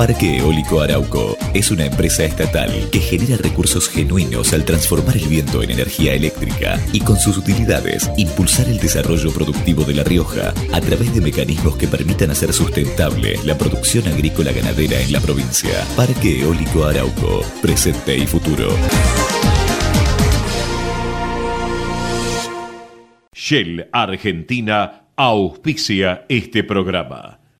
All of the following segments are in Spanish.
Parque Eólico Arauco es una empresa estatal que genera recursos genuinos al transformar el viento en energía eléctrica y con sus utilidades impulsar el desarrollo productivo de La Rioja a través de mecanismos que permitan hacer sustentable la producción agrícola ganadera en la provincia. Parque Eólico Arauco, presente y futuro. Shell Argentina auspicia este programa.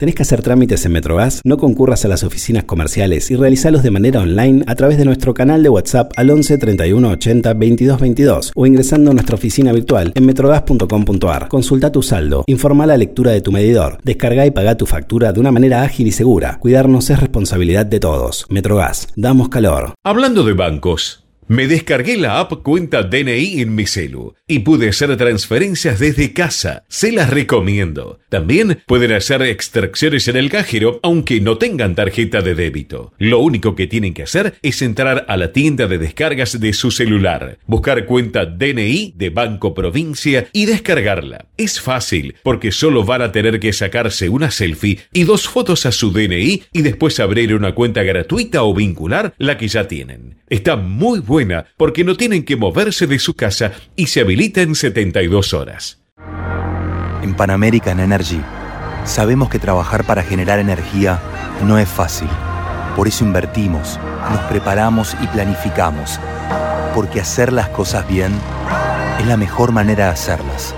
¿Tenés que hacer trámites en Metrobás? No concurras a las oficinas comerciales y realizalos de manera online a través de nuestro canal de WhatsApp al 11 31 80 22 22 o ingresando a nuestra oficina virtual en metrogas.com.ar. Consulta tu saldo, informa la lectura de tu medidor, descarga y paga tu factura de una manera ágil y segura. Cuidarnos es responsabilidad de todos. Metrogas, damos calor. Hablando de bancos. Me descargué la app Cuenta DNI en mi celu y pude hacer transferencias desde casa. Se las recomiendo. También pueden hacer extracciones en el cajero aunque no tengan tarjeta de débito. Lo único que tienen que hacer es entrar a la tienda de descargas de su celular, buscar cuenta DNI de Banco Provincia y descargarla. Es fácil porque solo van a tener que sacarse una selfie y dos fotos a su DNI y después abrir una cuenta gratuita o vincular la que ya tienen. Está muy buena porque no tienen que moverse de su casa y se habilita en 72 horas. En Pan American Energy sabemos que trabajar para generar energía no es fácil. Por eso invertimos, nos preparamos y planificamos. Porque hacer las cosas bien es la mejor manera de hacerlas.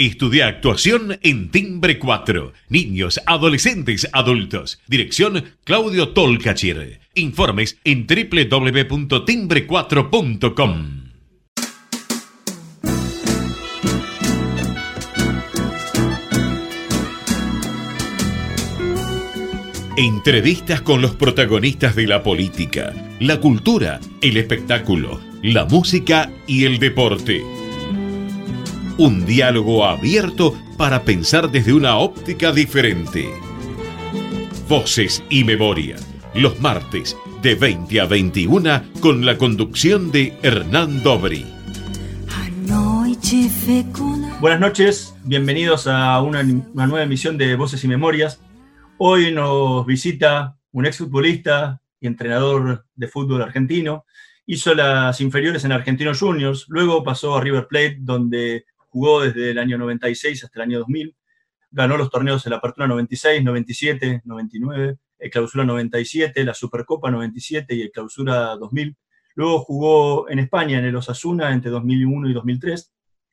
Estudia actuación en Timbre 4. Niños, adolescentes, adultos. Dirección Claudio Tolcachir. Informes en www.timbre4.com. Entrevistas con los protagonistas de la política, la cultura, el espectáculo, la música y el deporte. Un diálogo abierto para pensar desde una óptica diferente. Voces y memoria. Los martes de 20 a 21 con la conducción de Hernán Dobri. Buenas noches, bienvenidos a una, una nueva emisión de Voces y Memorias. Hoy nos visita un exfutbolista y entrenador de fútbol argentino. Hizo las inferiores en Argentinos Juniors, luego pasó a River Plate, donde jugó desde el año 96 hasta el año 2000, ganó los torneos de la Apertura 96, 97, 99, el Clausura 97, la Supercopa 97 y el Clausura 2000. Luego jugó en España en el Osasuna entre 2001 y 2003,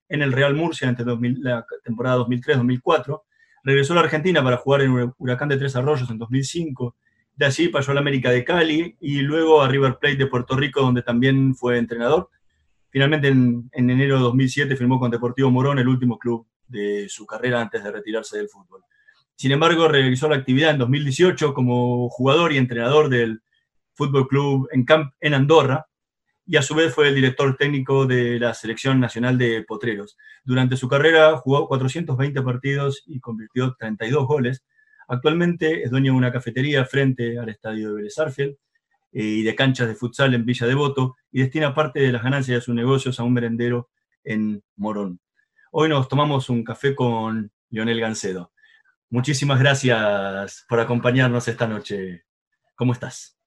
en el Real Murcia entre la temporada 2003-2004. Regresó a la Argentina para jugar en Huracán de Tres Arroyos en 2005. De allí pasó a la América de Cali y luego a River Plate de Puerto Rico, donde también fue entrenador. Finalmente, en, enero de 2007 firmó con Deportivo Morón, el último club de su carrera antes de retirarse del fútbol. Sin embargo, realizó la actividad en 2018 como jugador y entrenador del Fútbol Club en, Camp, en Andorra y a su vez fue el director técnico de la Selección Nacional de Potreros. Durante su carrera jugó 420 partidos y convirtió 32 goles. Actualmente es dueño de una cafetería frente al estadio de Vélez y de canchas de futsal en Villa Devoto y destina parte de las ganancias de sus negocios a un merendero en Morón. Hoy nos tomamos un café con Lionel Gancedo. Muchísimas gracias por acompañarnos esta noche. ¿Cómo estás?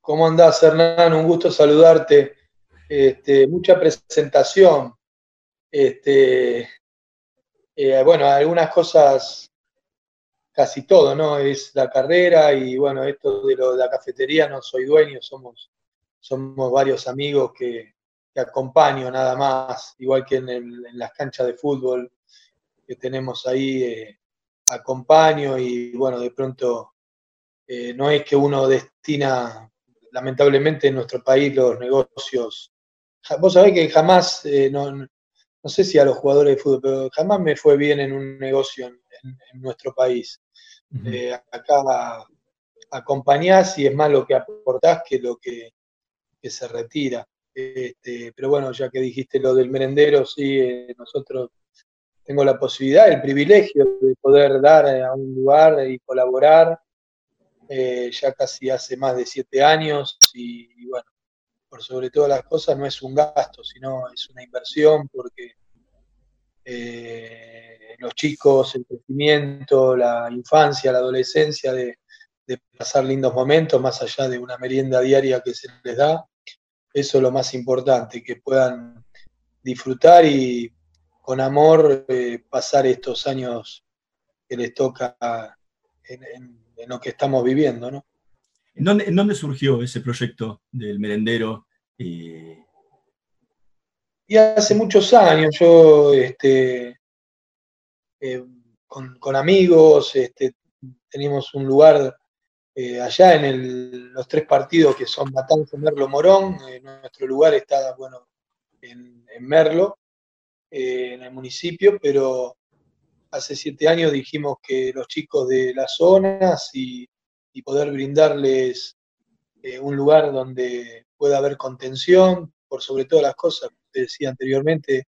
¿Cómo andás, Hernán? Un gusto saludarte. Este, mucha presentación. Este, eh, bueno, algunas cosas casi todo, ¿no? Es la carrera y bueno, esto de, lo, de la cafetería no soy dueño, somos, somos varios amigos que, acompaño nada más, igual que en, las canchas de fútbol que tenemos ahí, eh, acompaño y bueno, de pronto eh, no es que uno destina, lamentablemente en nuestro país los negocios, vos sabés que jamás, eh, no, no, sé si a los jugadores de fútbol, pero jamás me fue bien en un negocio en nuestro país. Eh, acá acompañás y es más lo que aportás que lo que, se retira. Este, pero bueno, ya que dijiste lo del merendero, sí, eh, nosotros tengo la posibilidad, el privilegio de poder dar a un lugar y colaborar eh, ya casi hace más de siete años y, bueno, por sobre todas las cosas no es un gasto, sino es una inversión porque eh, los chicos, el crecimiento, la infancia, la adolescencia, de, pasar lindos momentos más allá de una merienda diaria que se les da, eso es lo más importante, que puedan disfrutar y con amor eh, pasar estos años que les toca en lo que estamos viviendo, ¿no? ¿En dónde, surgió ese proyecto del merendero? Y hace muchos años, yo este, eh, con, amigos este, teníamos un lugar eh, allá en los tres partidos que son Matanza, Merlo, Morón. Eh, nuestro lugar está, bueno, en, Merlo, en el municipio, pero hace siete años dijimos que los chicos de las zonas y, poder brindarles un lugar donde pueda haber contención, por sobre todas las cosas, decía anteriormente,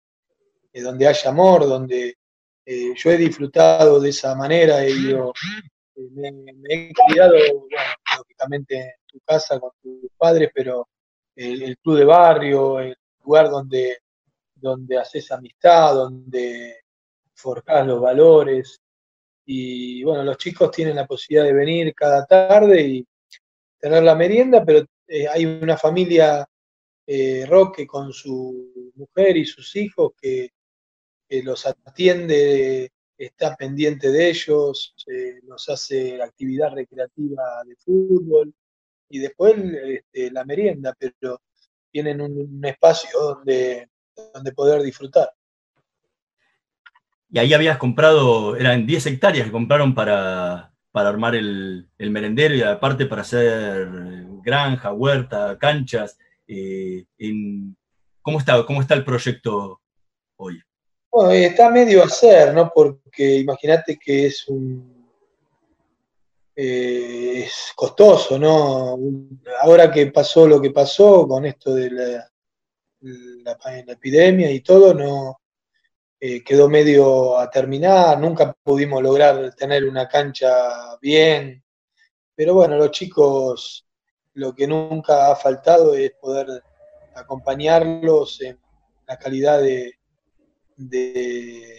eh, donde haya amor, donde eh, yo he disfrutado de esa manera, he ido, me, he criado, lógicamente en tu casa con tus padres, pero el, club de barrio, el lugar donde, donde haces amistad, donde forjar los valores. Y bueno, los chicos tienen la posibilidad de venir cada tarde y tener la merienda, pero eh, hay una familia eh, Roque con su mujer y sus hijos que, los atiende, está pendiente de ellos, eh, nos hace actividad recreativa de fútbol y después este, la merienda, pero tienen un, espacio donde, donde poder disfrutar y ahí habías comprado, eran 10 hectáreas que compraron para, armar el, merendero y aparte para hacer granja, huerta, canchas. Eh, ¿cómo, está, ¿Cómo está el proyecto hoy? Bueno, está medio a hacer, ¿no? Porque imagínate que es un. Eh, costoso, ¿no? Ahora que pasó lo que pasó con esto de la, la epidemia y todo, no, eh, quedó medio a terminar, nunca pudimos lograr tener una cancha bien, pero bueno, los chicos lo que nunca ha faltado es poder acompañarlos en la calidad de,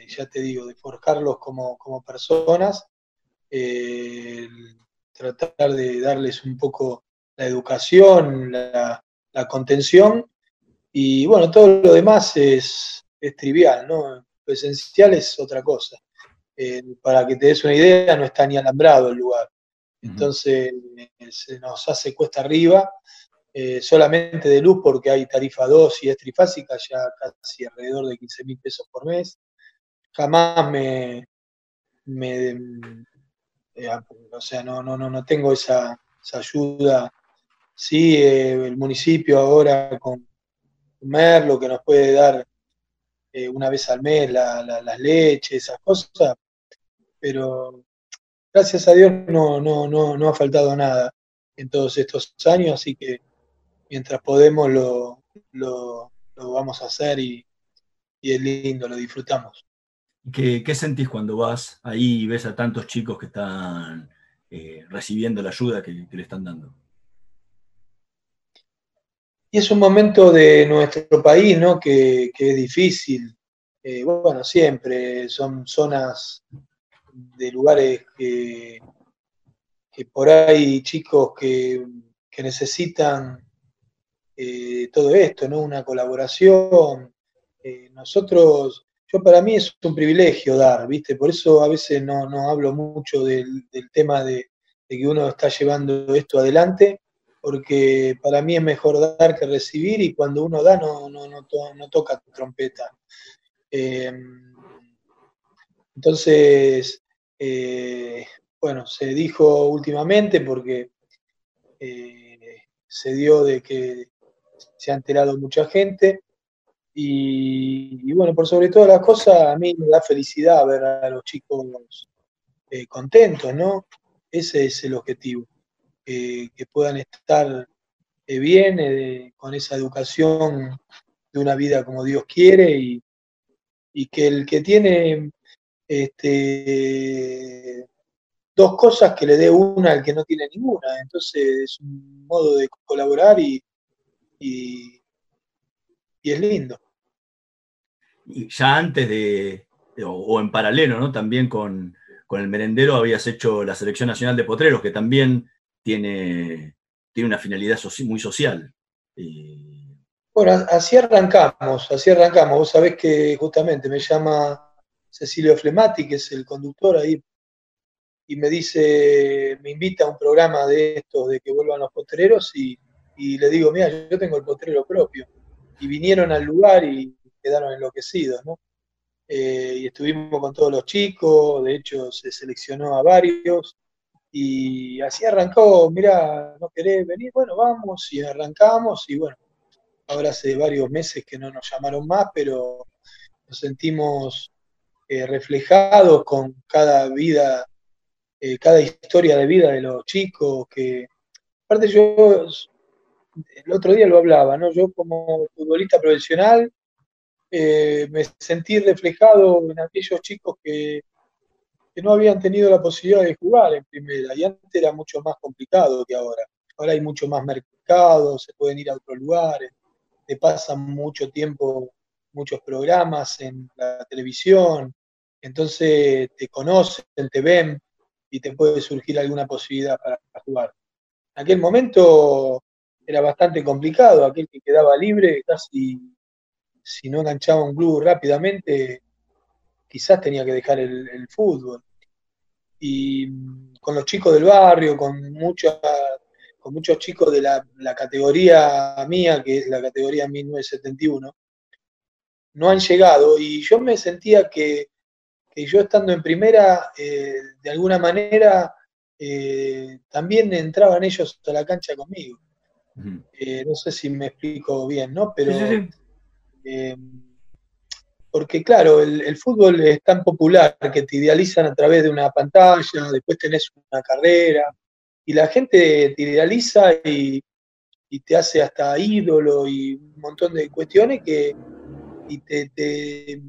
ya te digo, de forjarlos como, personas, eh, tratar de darles un poco la educación, la, contención, y bueno, todo lo demás es, es trivial, ¿no? Lo esencial es otra cosa. Eh, para que te des una idea, no está ni alambrado el lugar. Entonces se nos hace cuesta arriba, eh, solamente de luz porque hay tarifa 2 y es trifásica, ya casi alrededor de 15 mil pesos por mes. Jamás me, eh, o sea, no, no, no, tengo esa, ayuda. Sí, el municipio ahora con Merlo que nos puede dar eh, una vez al mes las leches, esas cosas, pero gracias a Dios no, no, no, no ha faltado nada en todos estos años, así que mientras podemos lo, lo, vamos a hacer y, es lindo, lo disfrutamos. ¿Qué, ¿Qué, sentís cuando vas ahí y ves a tantos chicos que están eh, recibiendo la ayuda que, le están dando? Y es un momento de nuestro país, ¿no? Que, es difícil. Eh, bueno, siempre son zonas de lugares que, que por ahí chicos que, necesitan eh, todo esto, ¿no? Una colaboración. Eh, nosotros, yo para mí es un privilegio dar, ¿viste? Por eso a veces no, hablo mucho del, tema de, de que uno está llevando esto adelante, porque para mí es mejor dar que recibir y cuando uno da no, no, no, no toca trompeta. Eh, entonces, eh, bueno, se dijo últimamente porque eh, se dio de que se ha enterado mucha gente y, bueno, por sobre todas las cosas, a mí me da felicidad ver a los chicos contentos, ¿no? Ese es el objetivo que puedan estar eh, bien eh, con esa educación de una vida como Dios quiere y, y que el que tiene este, dos cosas que le dé una al que no tiene ninguna. Entonces es un modo de colaborar y, y, es lindo. Y ya antes de, o, en paralelo, ¿no? También con, el merendero habías hecho la Selección Nacional de Potreros, que también tiene, tiene una finalidad muy social. Bueno, así arrancamos, así arrancamos. Vos sabés que justamente me llama Cecilio Flemati, que es el conductor ahí y me dice, me invita a un programa de estos de que vuelvan los potreros y, le digo, mira, yo tengo el potrero propio. Y vinieron al lugar y quedaron enloquecidos, ¿no? Eh, y estuvimos con todos los chicos, de hecho se seleccionó a varios y así arrancó, mira, ¿no querés venir? Bueno, vamos y arrancamos y bueno, ahora hace varios meses que no nos llamaron más, pero nos sentimos eh, reflejados con cada vida eh, cada historia de vida de los chicos, que aparte yo el otro día lo hablaba, ¿no? Yo como futbolista profesional eh, me sentí reflejado en aquellos chicos que, que, no habían tenido la posibilidad de jugar en primera, y antes era mucho más complicado que ahora. Ahora hay mucho más mercado, se pueden ir a otros lugares, te pasan mucho tiempo, muchos programas en la televisión, entonces te conocen, te ven, y te puede surgir alguna posibilidad para, jugar. En aquel momento era bastante complicado, aquel que quedaba libre, casi si no enganchaba un club rápidamente, quizás tenía que dejar el, fútbol. Y con los chicos del barrio, con muchos chicos de la, la, categoría mía, que es la categoría 1971, no han llegado y yo me sentía que y yo estando en primera, eh, de alguna manera, eh, también entraban ellos a la cancha conmigo. Eh, no sé si me explico bien, ¿no? Pero, porque claro, el, fútbol es tan popular que te idealizan a través de una pantalla, después tenés una carrera, y la gente te idealiza y, te hace hasta ídolo y un montón de cuestiones que y te, te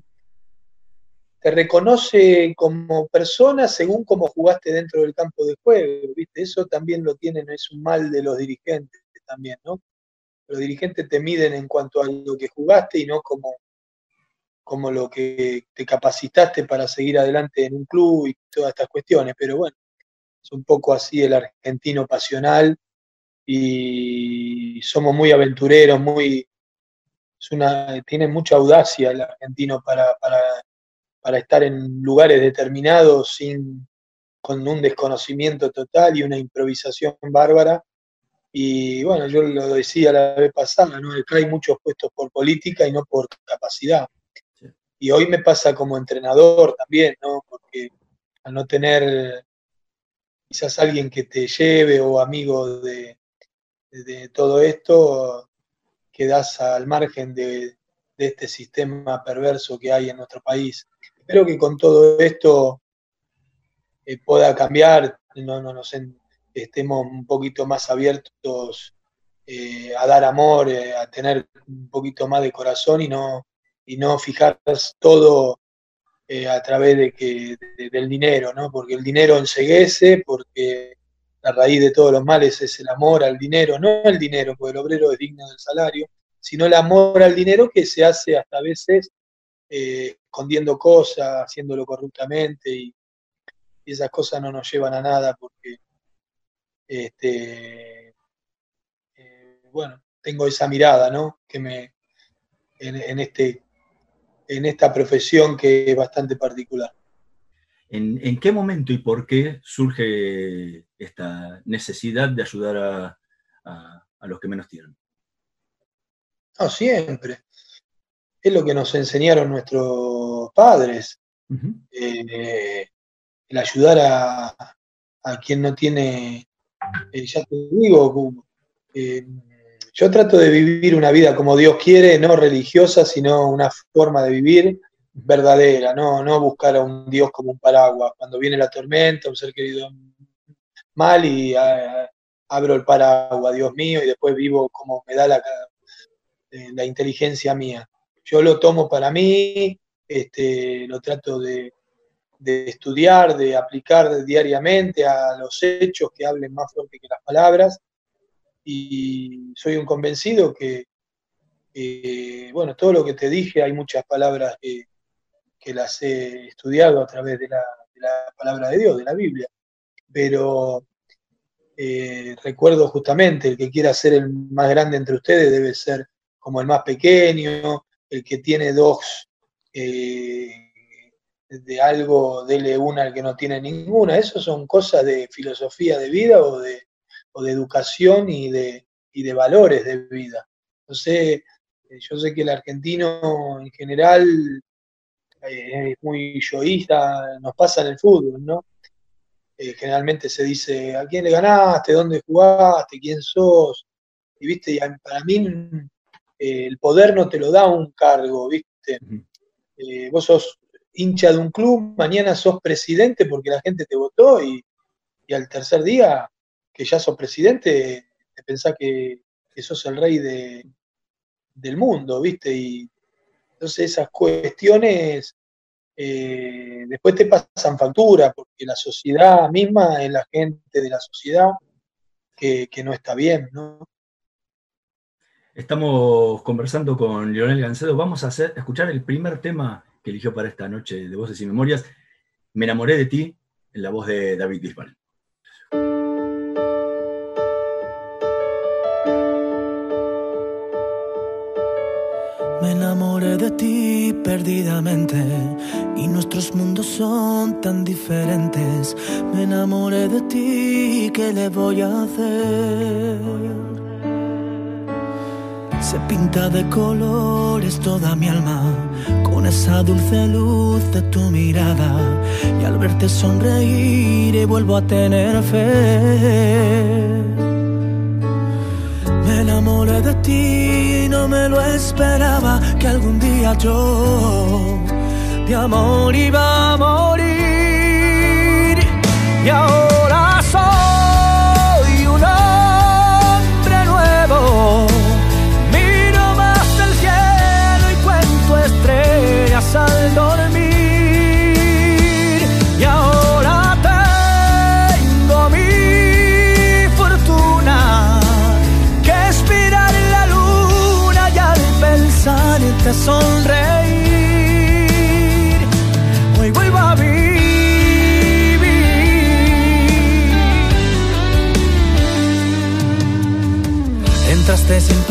reconoce como persona según cómo jugaste dentro del campo de juego, ¿viste? Eso también lo tienen, es un mal de los dirigentes también, ¿no? Los dirigentes te miden en cuanto a lo que jugaste y no como, como lo que te capacitaste para seguir adelante en un club y todas estas cuestiones, pero bueno, es un poco así el argentino pasional y somos muy aventureros, muy... Es una, tiene mucha audacia el argentino para, para para estar en lugares determinados sin, con un desconocimiento total y una improvisación bárbara. Y bueno, yo lo decía la vez pasada, ¿no? Acá hay muchos puestos por política y no por capacidad. Y hoy me pasa como entrenador también, ¿no? Porque al no tener quizás alguien que te lleve o amigo de, de todo esto, quedas al margen de, de este sistema perverso que hay en nuestro país. Espero que con todo esto eh, pueda cambiar, no, no nos estemos un poquito más abiertos eh, a dar amor, eh, a tener un poquito más de corazón y no, y no fijar todo a través de que, del dinero, ¿no? porque el dinero enseguece, porque la raíz de todos los males es el amor al dinero, no el dinero, porque el obrero es digno del salario, sino el amor al dinero que se hace hasta a veces escondiendo cosas, haciéndolo corruptamente y, esas cosas no nos llevan a nada porque, este, eh, bueno, tengo esa mirada, ¿no? Que me, en, este, en esta profesión que es bastante particular. ¿En, qué momento y por qué surge esta necesidad de ayudar a los que menos tienen? No, siempre. Es lo que nos enseñaron nuestros padres. Eh, el ayudar a, quien no tiene, eh, ya te digo, eh, yo trato de vivir una vida como Dios quiere, no religiosa, sino una forma de vivir verdadera, no, no buscar a un Dios como un paraguas. Cuando viene la tormenta, un ser querido mal y abro el paraguas, Dios mío, y después vivo como me da la, la inteligencia mía. Yo lo tomo para mí, este, lo trato de, estudiar, de aplicar diariamente a los hechos que hablen más fuerte que las palabras. Y soy un convencido que, bueno, todo lo que te dije, hay muchas palabras que, las he estudiado a través de la, palabra de Dios, de la Biblia. Pero eh, recuerdo justamente, el que quiera ser el más grande entre ustedes debe ser como el más pequeño, el que tiene dos eh, de algo, dele una al que no tiene ninguna. Eso son cosas de filosofía de vida o de, de educación y de, de valores de vida. Entonces, eh, yo sé que el argentino en general eh, es muy yoísta, nos pasa en el fútbol, ¿no? generalmente se dice a quién le ganaste, dónde jugaste, quién sos. Y viste, para mí el poder no te lo da un cargo, viste. Eh, vos sos hincha de un club, mañana sos presidente porque la gente te votó y, al tercer día que ya sos presidente, te pensás que, sos el rey del mundo, ¿viste? Y entonces esas cuestiones eh, después te pasan factura, porque la sociedad misma es la gente de la sociedad que, que no está bien, ¿no? Estamos conversando con Lionel Gancedo. Vamos a escuchar el primer tema que eligió para esta noche de Voces y Memorias. Me enamoré de ti, en la voz de David Bisbal. Me enamoré de ti perdidamente y nuestros mundos son tan diferentes. Me enamoré de ti, ¿qué le voy a hacer? Se pinta de colores toda mi alma con esa dulce luz de tu mirada. Y al verte sonreír y vuelvo a tener fe. Me enamoré de ti no me lo esperaba que algún día yo de amor iba a morir. Y ahora soy un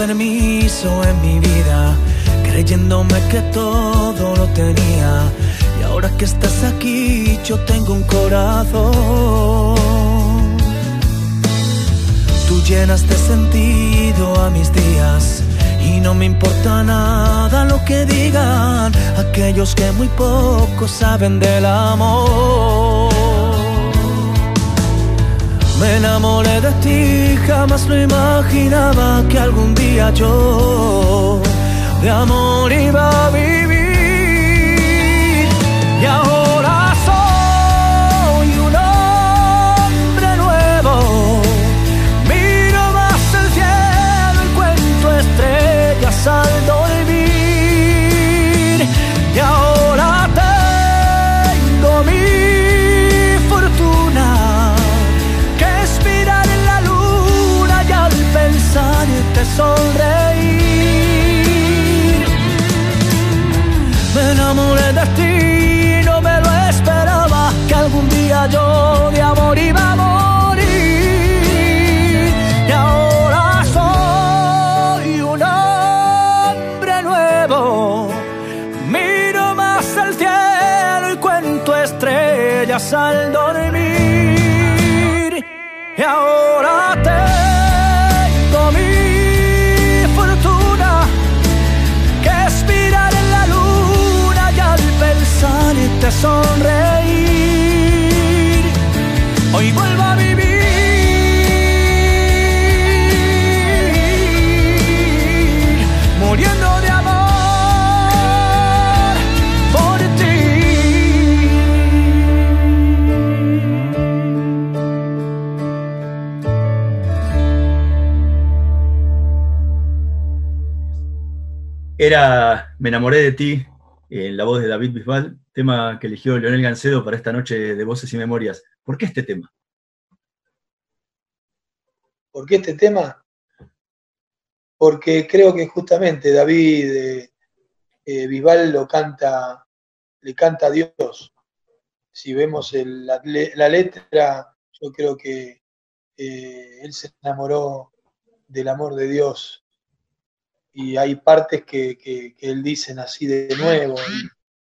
permiso en mi vida creyéndome que todo lo tenía. Y ahora que estás aquí, yo tengo un corazón. Tú llenas de sentido a mis días. Y no me importa nada lo que digan aquellos que muy poco saben del amor. Me enamoré de ti, jamás lo imaginaba que algún día yo de amor iba a vivir. Era Me enamoré de ti en la voz de David Bisbal, tema que eligió Leonel Gancedo para esta noche de Voces y Memorias. ¿Por qué este tema? ¿Por qué este tema? Porque creo que justamente David eh, eh, Bisbal lo canta, le canta a Dios. Si vemos la, letra, yo creo que eh, él se enamoró del amor de Dios y hay partes que, él dice así de nuevo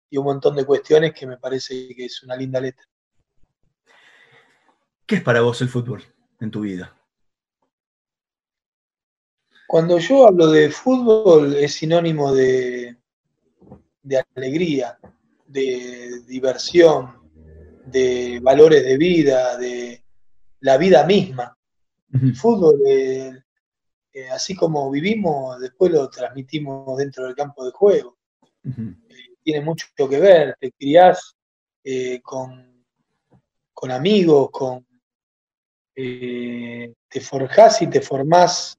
y, un montón de cuestiones que me parece que es una linda letra. ¿Qué es para vos el fútbol en tu vida? Cuando yo hablo de fútbol es sinónimo de, de alegría, de diversión, de valores de vida, de la vida misma. El fútbol, así como vivimos, después lo transmitimos dentro del campo de juego. Eh, tiene mucho que ver, te criás eh, con, con, amigos, con, eh, te forjás y te formás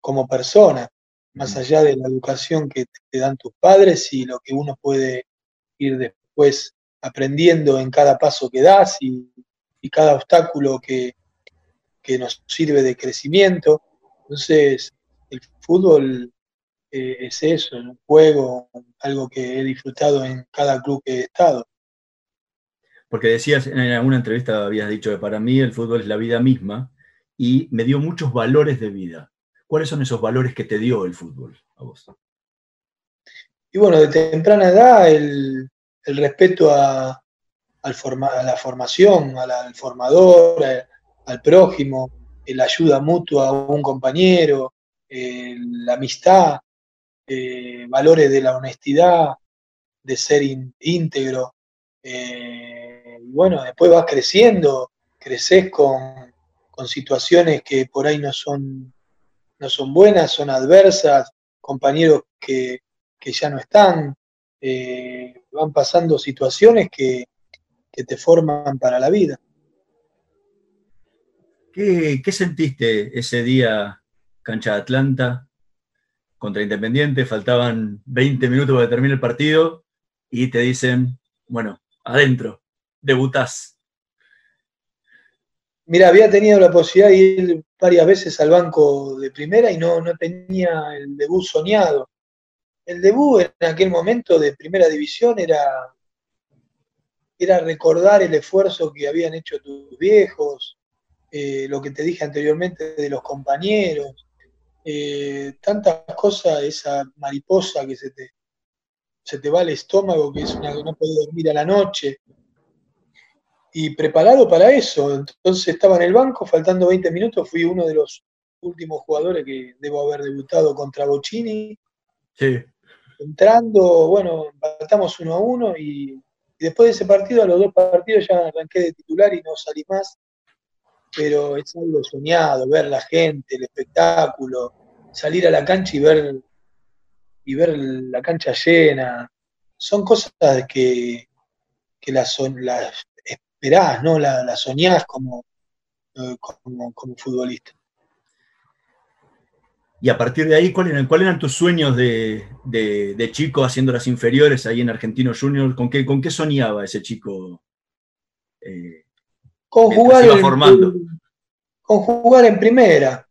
como persona, más allá de la educación que te dan tus padres y lo que uno puede ir después aprendiendo en cada paso que das y, cada obstáculo que, que nos sirve de crecimiento. Entonces, el fútbol eh, es eso, un juego, algo que he disfrutado en cada club que he estado. Porque decías en alguna entrevista, habías dicho que para mí el fútbol es la vida misma y me dio muchos valores de vida. ¿Cuáles son esos valores que te dio el fútbol a vos? Y bueno, de temprana edad el, respeto a, al a, la formación, al formador, al prójimo, la ayuda mutua a un compañero, eh, la amistad, eh, valores de la honestidad, de ser íntegro. Eh, bueno, después vas creciendo, creces con, situaciones que por ahí no son, no son buenas, son adversas, compañeros que, ya no están, van pasando situaciones que te forman para la vida. ¿Qué, sentiste ese día, cancha de Atlanta, contra Independiente? Faltaban 20 minutos para terminar el partido y te dicen, bueno, adentro, debutás. Mira, había tenido la posibilidad de ir varias veces al banco de primera y no, no tenía el debut soñado. El debut en aquel momento de primera división era, era recordar el esfuerzo que habían hecho tus viejos, eh, lo que te dije anteriormente de los compañeros, eh, tantas cosas, esa mariposa que se te, se te va al estómago, que es una que no puede dormir a la noche. Y preparado para eso, entonces estaba en el banco, faltando 20 minutos, fui uno de los últimos jugadores que debo haber debutado contra Bocini. Sí. Entrando, bueno, empatamos uno a uno y, y después de ese partido, a los dos partidos ya arranqué de titular y no salí más pero es algo soñado, ver la gente, el espectáculo, salir a la cancha y ver, y ver la cancha llena. Son cosas que, que las, las esperás, ¿no? Las, soñás como, eh, como, como, futbolista. Y a partir de ahí, ¿cuáles eran, eran tus sueños de, de, chico haciendo las inferiores ahí en Argentino Junior? ¿Con qué, con qué soñaba ese chico? Eh, con jugar, en, con jugar en primera.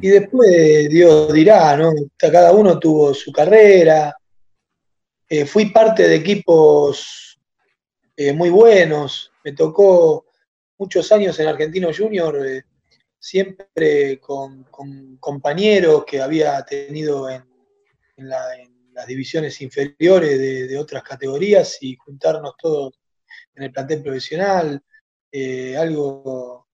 Y después Dios dirá, ¿no? Cada uno tuvo su carrera. Eh, fui parte de equipos eh, muy buenos. Me tocó muchos años en Argentino Junior, eh, siempre con, compañeros que había tenido en, las divisiones inferiores de, de, otras categorías y juntarnos todos en el plantel profesional. Eh, algo,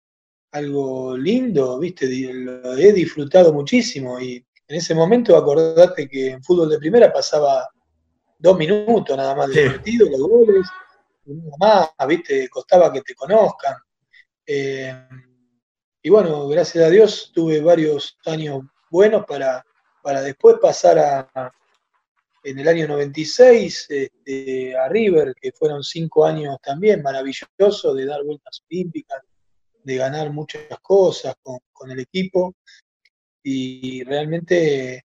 algo lindo, ¿viste? Lo he disfrutado muchísimo y en ese momento acordate que en fútbol de primera pasaba dos minutos nada más de partido, los goles, nada más, ¿viste? Costaba que te conozcan. Eh, y bueno, gracias a Dios tuve varios años buenos para, para después pasar a, en el año 96 este, a River, que fueron cinco años también maravillosos de dar vueltas olímpicas, de ganar muchas cosas con, el equipo y realmente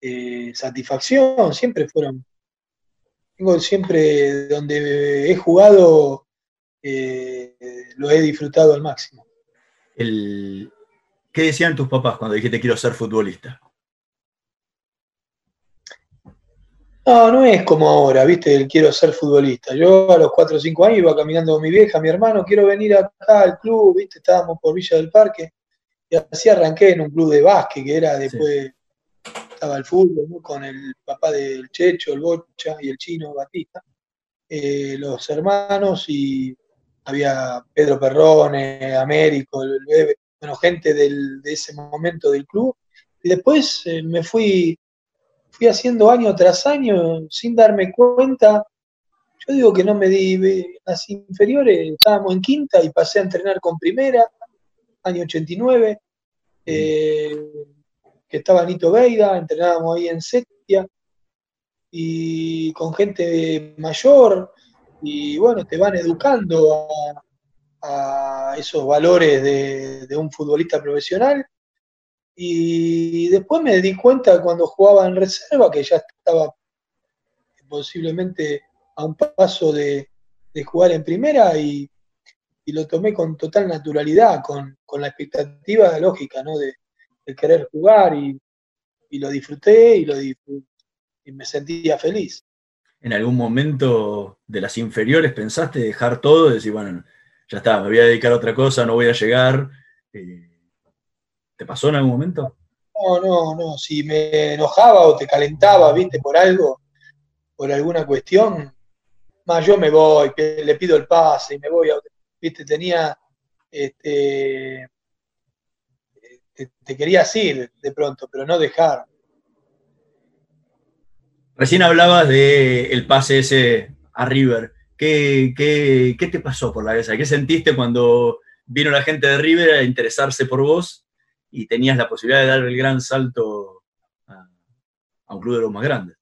eh, satisfacción, siempre fueron tengo siempre, donde he jugado, eh, lo he disfrutado al máximo. ¿Qué decían tus papás cuando dijiste quiero ser futbolista? No, no es como ahora, viste, el quiero ser futbolista. Yo a los 4 o 5 años iba caminando con mi vieja, mi hermano, quiero venir acá al club, viste, estábamos por Villa del Parque, y así arranqué en un club de básquet, que era después, estaba el fútbol, con el papá del Checho, el Bocha y el chino Batista, eh, los hermanos, y había Pedro Perrone, Américo, el Bebe, bueno, gente de ese momento del club, y después eh, me fui fui haciendo año tras año sin darme cuenta. Yo digo que no me di, las inferiores estábamos en quinta y pasé a entrenar con primera, año 89, eh, que estaba Nito Veiga, entrenábamos ahí en Setia, y con gente mayor, y bueno, te van educando a, esos valores de un futbolista profesional y después me di cuenta cuando jugaba en reserva que ya estaba posiblemente a un paso de, jugar en primera y, lo tomé con total naturalidad, con, la expectativa lógica ¿no? de, querer jugar y, lo disfruté y, lo y me sentía feliz. ¿En algún momento de las inferiores pensaste dejar todo y decir, bueno, ya está, me voy a dedicar a otra cosa, no voy a llegar? Eh, ¿Te pasó en algún momento? No, no, no. Si me enojaba o te calentaba, viste, por algo, por alguna cuestión, más yo me voy, le pido el pase y me voy. A, viste, tenía, este, te, querías ir de pronto, pero no dejar. Recién hablabas del el pase ese a River. ¿Qué, ¿Qué, qué, te pasó por la cabeza? ¿Qué sentiste cuando vino la gente de River a interesarse por vos y tenías la posibilidad de dar el gran salto a, un club de los más grandes.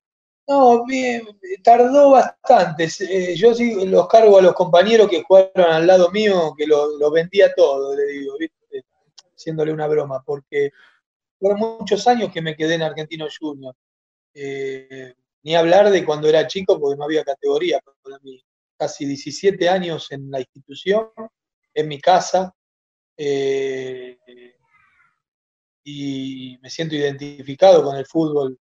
No, bien, tardó bastante. Eh, yo sí los cargo a los compañeros que jugaron al lado mío, que lo, vendía todo, le digo, haciéndole una broma, porque fueron muchos años que me quedé en Argentino Junior. Eh, ni hablar de cuando era chico, porque no había categoría para mí. Casi 17 años en la institución, en mi casa. Eh, y me siento identificado con el fútbol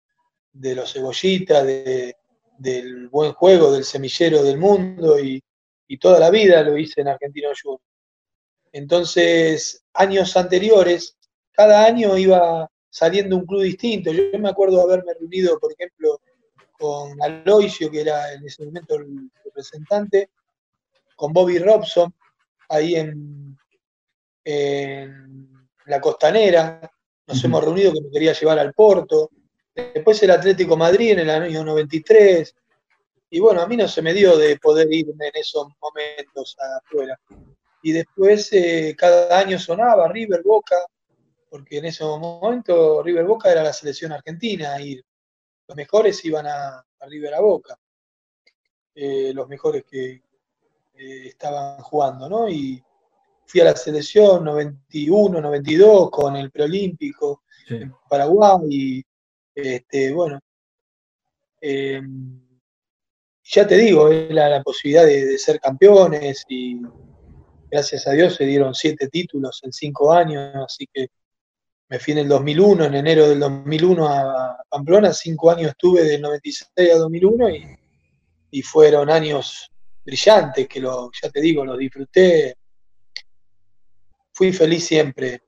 de los cebollitas, del buen juego, del semillero del mundo y, toda la vida lo hice en Argentino Junior. Entonces, años anteriores, cada año iba saliendo un club distinto. Yo me acuerdo haberme reunido, por ejemplo, con Aloisio, que era en ese momento el representante, con Bobby Robson, ahí en la costanera, nos hemos reunido que me quería llevar al Porto, después el Atlético Madrid en el año 93, y bueno, a mí no se me dio de poder irme en esos momentos afuera. Y después eh, cada año sonaba River Boca, porque en ese momento River Boca era la selección argentina y los mejores iban a, River a Boca, eh, los mejores que eh, estaban jugando, ¿no? Y, fui a la selección 91, 92 con el preolímpico en Paraguay y este, bueno, eh, ya te digo, era la posibilidad de, ser campeones y gracias a Dios se dieron siete títulos en cinco años, así que me fui en el 2001, en enero del 2001 a Pamplona, cinco años estuve del 96 a 2001 y, y fueron años brillantes que lo, ya te digo, los disfruté fui feliz siempre.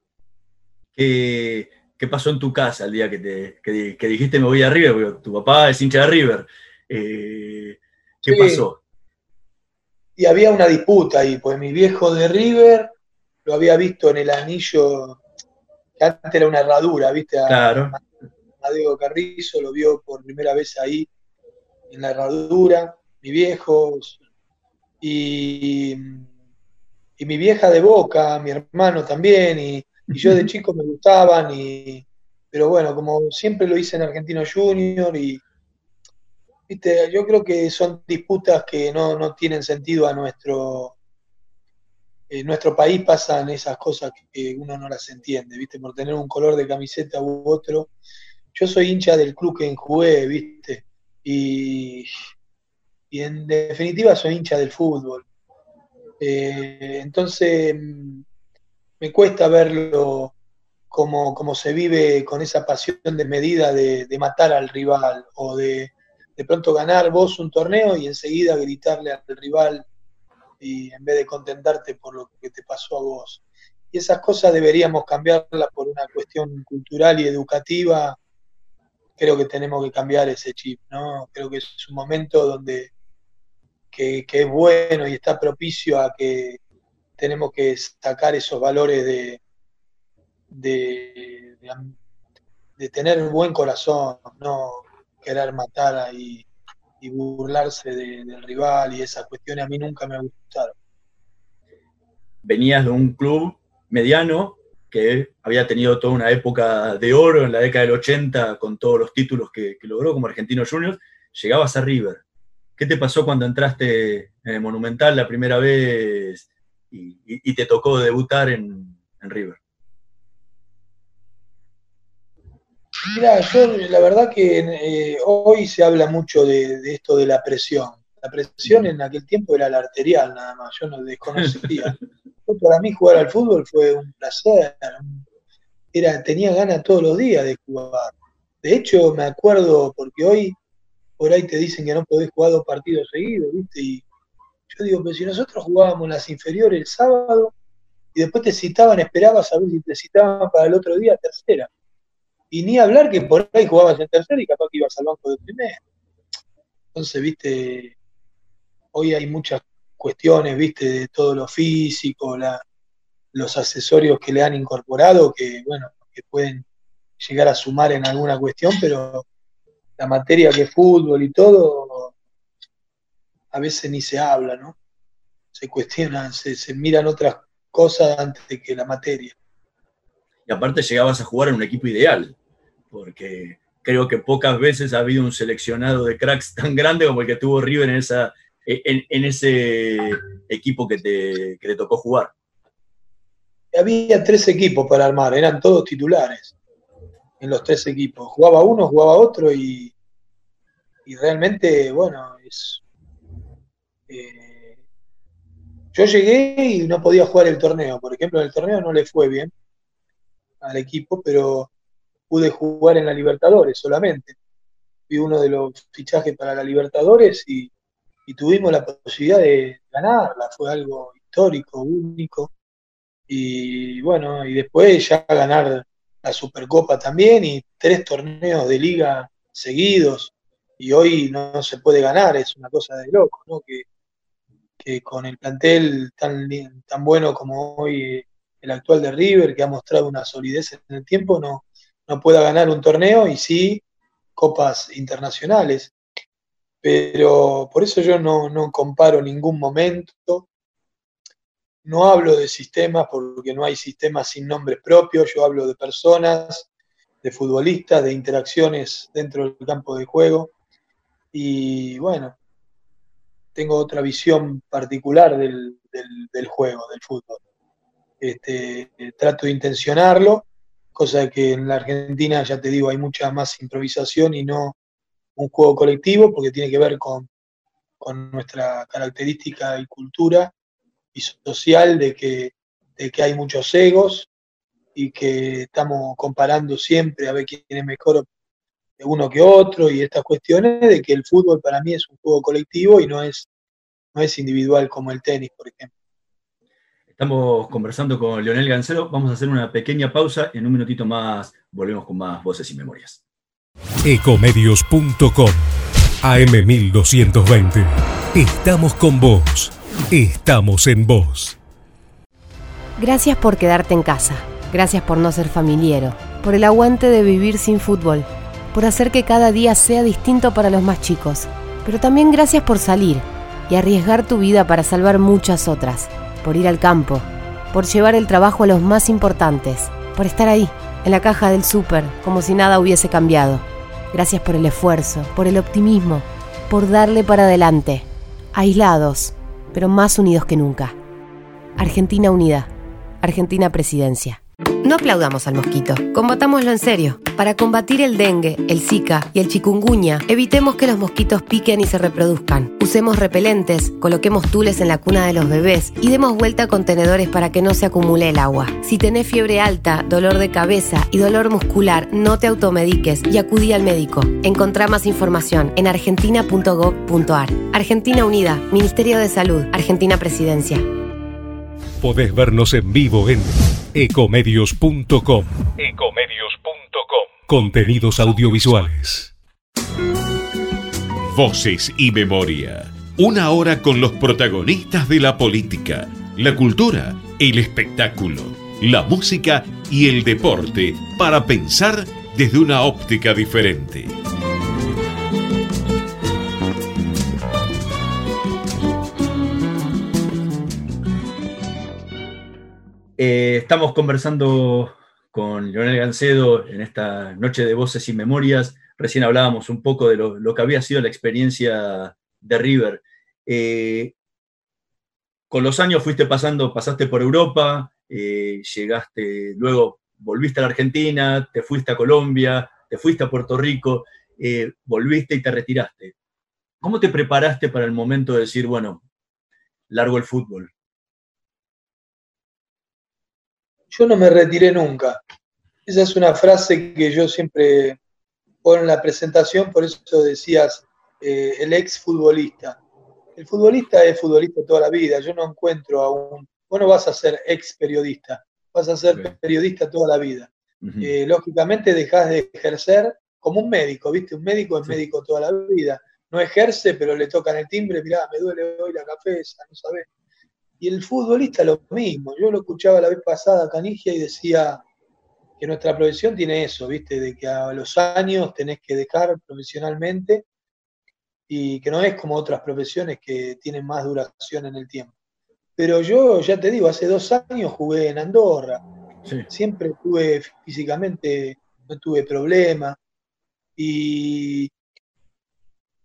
¿Qué, pasó en tu casa el día que, te, dijiste me voy a River? Porque tu papá es hincha de River. Eh, ¿Qué pasó? Y había una disputa ahí, pues mi viejo de River lo había visto en el anillo, que antes era una herradura, ¿viste? claro. a Diego Carrizo lo vio por primera vez ahí, en la herradura, mi viejo. Y y mi vieja de boca, mi hermano también, y, yo de chico me gustaban, y, pero bueno, como siempre lo hice en Argentino Junior, y ¿viste? yo creo que son disputas que no, tienen sentido a nuestro... En nuestro país pasan esas cosas que uno no las entiende, ¿viste? Por tener un color de camiseta u otro. Yo soy hincha del club que jugué, ¿viste? Y, y en definitiva soy hincha del fútbol. Eh, entonces me cuesta verlo como, como, se vive con esa pasión desmedida de, de matar al rival o de de pronto ganar vos un torneo y enseguida gritarle al rival y en vez de contentarte por lo que te pasó a vos. Y esas cosas deberíamos cambiarlas por una cuestión cultural y educativa. Creo que tenemos que cambiar ese chip, ¿no? Creo que es un momento donde que, es bueno y está propicio a que tenemos que sacar esos valores de, de, de, tener buen corazón, no querer matar y, burlarse del rival y esas cuestiones a mí nunca me gustaron. Venías de un club mediano que había tenido toda una época de oro en la década del 80 con todos los títulos que, logró como Argentino Juniors, llegabas a River. ¿Qué te pasó cuando entraste en el Monumental la primera vez y, te tocó debutar en River? Mira, yo la verdad que eh, hoy se habla mucho de, esto de la presión. La presión en aquel tiempo era la arterial nada más, yo no desconocía. para mí jugar al fútbol fue un placer, era, tenía ganas todos los días de jugar. De hecho, me acuerdo, porque hoy por ahí te dicen que no podés jugar dos partidos seguidos, ¿viste? Y yo digo, pero si nosotros jugábamos las inferiores el sábado y después te citaban, esperabas a ver si te citaban para el otro día tercera y ni hablar que por ahí jugabas en tercero y capaz que ibas al banco de primero. Entonces, viste, hoy hay muchas cuestiones, viste, de todo lo físico, los accesorios que le han incorporado, que, bueno, que pueden llegar a sumar en alguna cuestión, pero la materia que es fútbol y todo, a veces ni se habla, ¿no? Se cuestionan, se, se miran otras cosas antes que la materia. Y aparte llegabas a jugar en un equipo ideal porque creo que pocas veces ha habido un seleccionado de cracks tan grande como el que tuvo River en, esa, en, ese equipo que te, que tocó jugar. Había tres equipos para armar, eran todos titulares en los tres equipos. Jugaba uno, jugaba otro y, y realmente, bueno, es... Eh, yo llegué y no podía jugar el torneo, por ejemplo, en el torneo no le fue bien al equipo, pero pude jugar en la Libertadores solamente. Fui uno de los fichajes para la Libertadores y, tuvimos la posibilidad de ganarla. Fue algo histórico, único. Y bueno, y después ya ganar la Supercopa también y tres torneos de liga seguidos. Y hoy no se puede ganar, es una cosa de loco, ¿no? Que, que con el plantel tan, tan bueno como hoy el actual de River, que ha mostrado una solidez en el tiempo, no, no pueda ganar un torneo y sí copas internacionales. Pero por eso yo no, comparo ningún momento. No hablo de sistemas porque no hay sistemas sin nombres propios, yo hablo de personas, de futbolistas, de interacciones dentro del campo de juego. Y bueno, tengo otra visión particular del, juego, del fútbol. Este, trato de intencionarlo cosa que en la Argentina, ya te digo, hay mucha más improvisación y no un juego colectivo, porque tiene que ver con, nuestra característica y cultura y social de que, de que hay muchos egos y que estamos comparando siempre a ver quién es mejor de uno que otro y estas cuestiones de que el fútbol para mí es un juego colectivo y no es, no es individual como el tenis, por ejemplo. Estamos conversando con Leonel Gancero. Vamos a hacer una pequeña pausa. En un minutito más volvemos con más voces y memorias. Ecomedios.com AM1220. Estamos con vos. Estamos en vos. Gracias por quedarte en casa. Gracias por no ser familiero. Por el aguante de vivir sin fútbol. Por hacer que cada día sea distinto para los más chicos. Pero también gracias por salir y arriesgar tu vida para salvar muchas otras por ir al campo, por llevar el trabajo a los más importantes, por estar ahí, en la caja del súper, como si nada hubiese cambiado. Gracias por el esfuerzo, por el optimismo, por darle para adelante. Aislados, pero más unidos que nunca. Argentina Unida. Argentina Presidencia. No aplaudamos al mosquito, combatámoslo en serio. Para combatir el dengue, el zika y el chikungunya, evitemos que los mosquitos piquen y se reproduzcan Usemos repelentes, coloquemos tules en la cuna de los bebés y demos vuelta a contenedores para que no se acumule el agua. Si tenés fiebre alta, dolor de cabeza y dolor muscular, no te automediques y acudí al médico. Encontrá más información en argentina.gov.ar. Argentina Unida, Ministerio de Salud, Argentina Presidencia. Podés vernos en vivo en ecomedios.com. Ecomedios.com. Contenidos audiovisuales. Voces y memoria. Una hora con los protagonistas de la política, la cultura, el espectáculo, la música y el deporte para pensar desde una óptica diferente. Eh, estamos conversando con Leonel Gancedo en esta noche de voces y memorias. Recién hablábamos un poco de lo, que había sido la experiencia de River. Eh, con los años fuiste pasando, pasaste por Europa, eh, llegaste, luego volviste a la Argentina, te fuiste a Colombia, te fuiste a Puerto Rico, volviste y te retiraste. ¿Cómo te preparaste para el momento de decir, bueno, largo el fútbol? yo no me retiré nunca. Esa es una frase que yo siempre en la presentación, por eso decías eh, el ex futbolista. El futbolista es futbolista toda la vida, yo no encuentro a un... Vos no vas a ser ex periodista, vas a ser periodista toda la vida. Eh, lógicamente dejas de ejercer como un médico, ¿viste? Un médico es médico toda la vida. No ejerce, pero le tocan el timbre, mirá, me duele hoy la cabeza, no sabes y el futbolista lo mismo. Yo lo escuchaba la vez pasada Canigia y decía que nuestra profesión tiene eso, ¿viste? De que a los años tenés que dejar profesionalmente y que no es como otras profesiones que tienen más duración en el tiempo. Pero yo, ya te digo, hace dos años jugué en Andorra. Siempre tuve físicamente, no tuve problemas. Y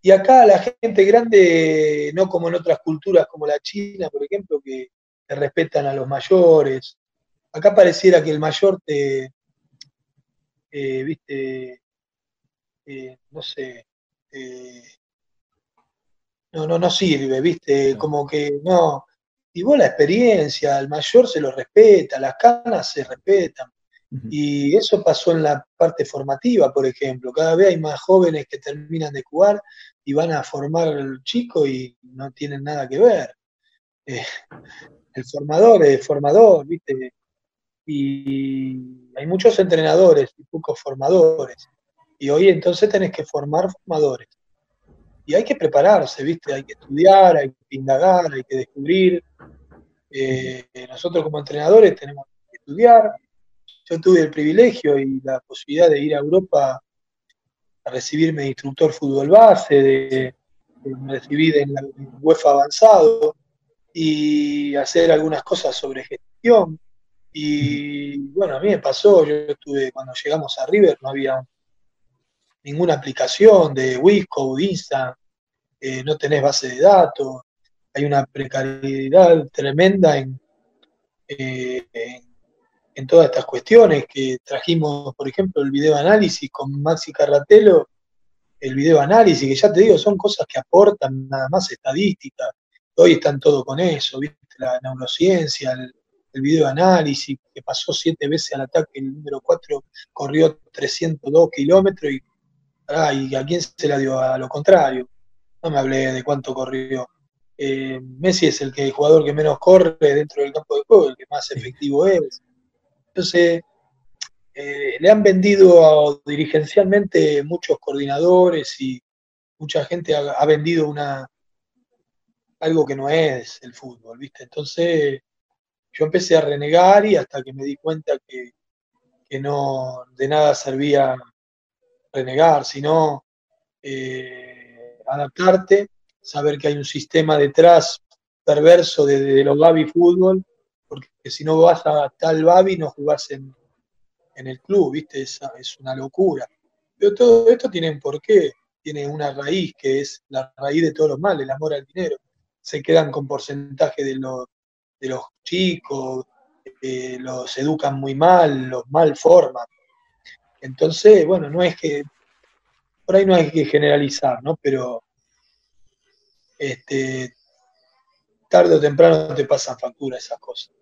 y acá la gente grande, no como en otras culturas como la China, por ejemplo, que, respetan a los mayores. Acá pareciera que el mayor te, eh, viste, eh, no sé, eh, no, no, no sirve, viste, como que no. Y vos la experiencia, el mayor se lo respeta, las canas se respetan. Y eso pasó en la parte formativa, por ejemplo. Cada vez hay más jóvenes que terminan de jugar y van a formar al chico y no tienen nada que ver. Eh, el formador es formador, ¿viste? Y hay muchos entrenadores y pocos formadores. Y hoy entonces tenés que formar formadores. Y hay que prepararse, ¿viste? Hay que estudiar, hay que indagar, hay que descubrir. Eh, nosotros como entrenadores tenemos que estudiar, yo tuve el privilegio y la posibilidad de ir a Europa a recibirme de instructor fútbol base, de, me recibí en la UEFA avanzado y hacer algunas cosas sobre gestión. Y bueno, a mí me pasó, yo estuve, cuando llegamos a River no había ninguna aplicación de Wisco, Insta, eh, no tenés base de datos, hay una precariedad tremenda en, eh, en en todas estas cuestiones que trajimos, por ejemplo, el video análisis con Maxi Carratelo, el video análisis, que ya te digo, son cosas que aportan nada más estadística. Hoy están todo con eso, ¿viste? La neurociencia, el, video análisis, que pasó siete veces al ataque, el número 4 corrió 302 kilómetros y, y a quién se la dio a lo contrario. No me hablé de cuánto corrió. Eh, Messi es el, que, el jugador que menos corre dentro del campo de juego, el que más efectivo es. Entonces, eh, le han vendido dirigencialmente muchos coordinadores y mucha gente ha, vendido una algo que no es el fútbol, ¿viste? Entonces, yo empecé a renegar y hasta que me di cuenta que, no de nada servía renegar, sino eh, adaptarte, saber que hay un sistema detrás perverso de, los Gaby Fútbol porque si no vas a tal Babi no jugás en, el club, ¿viste? Es, es una locura. Pero todo esto tiene un porqué, tiene una raíz que es la raíz de todos los males, el amor al dinero. Se quedan con porcentaje de los, de los chicos, eh, los educan muy mal, los mal forman. Entonces, bueno, no es que, por ahí no hay que generalizar, ¿no? Pero este, tarde o temprano te pasan factura esas cosas.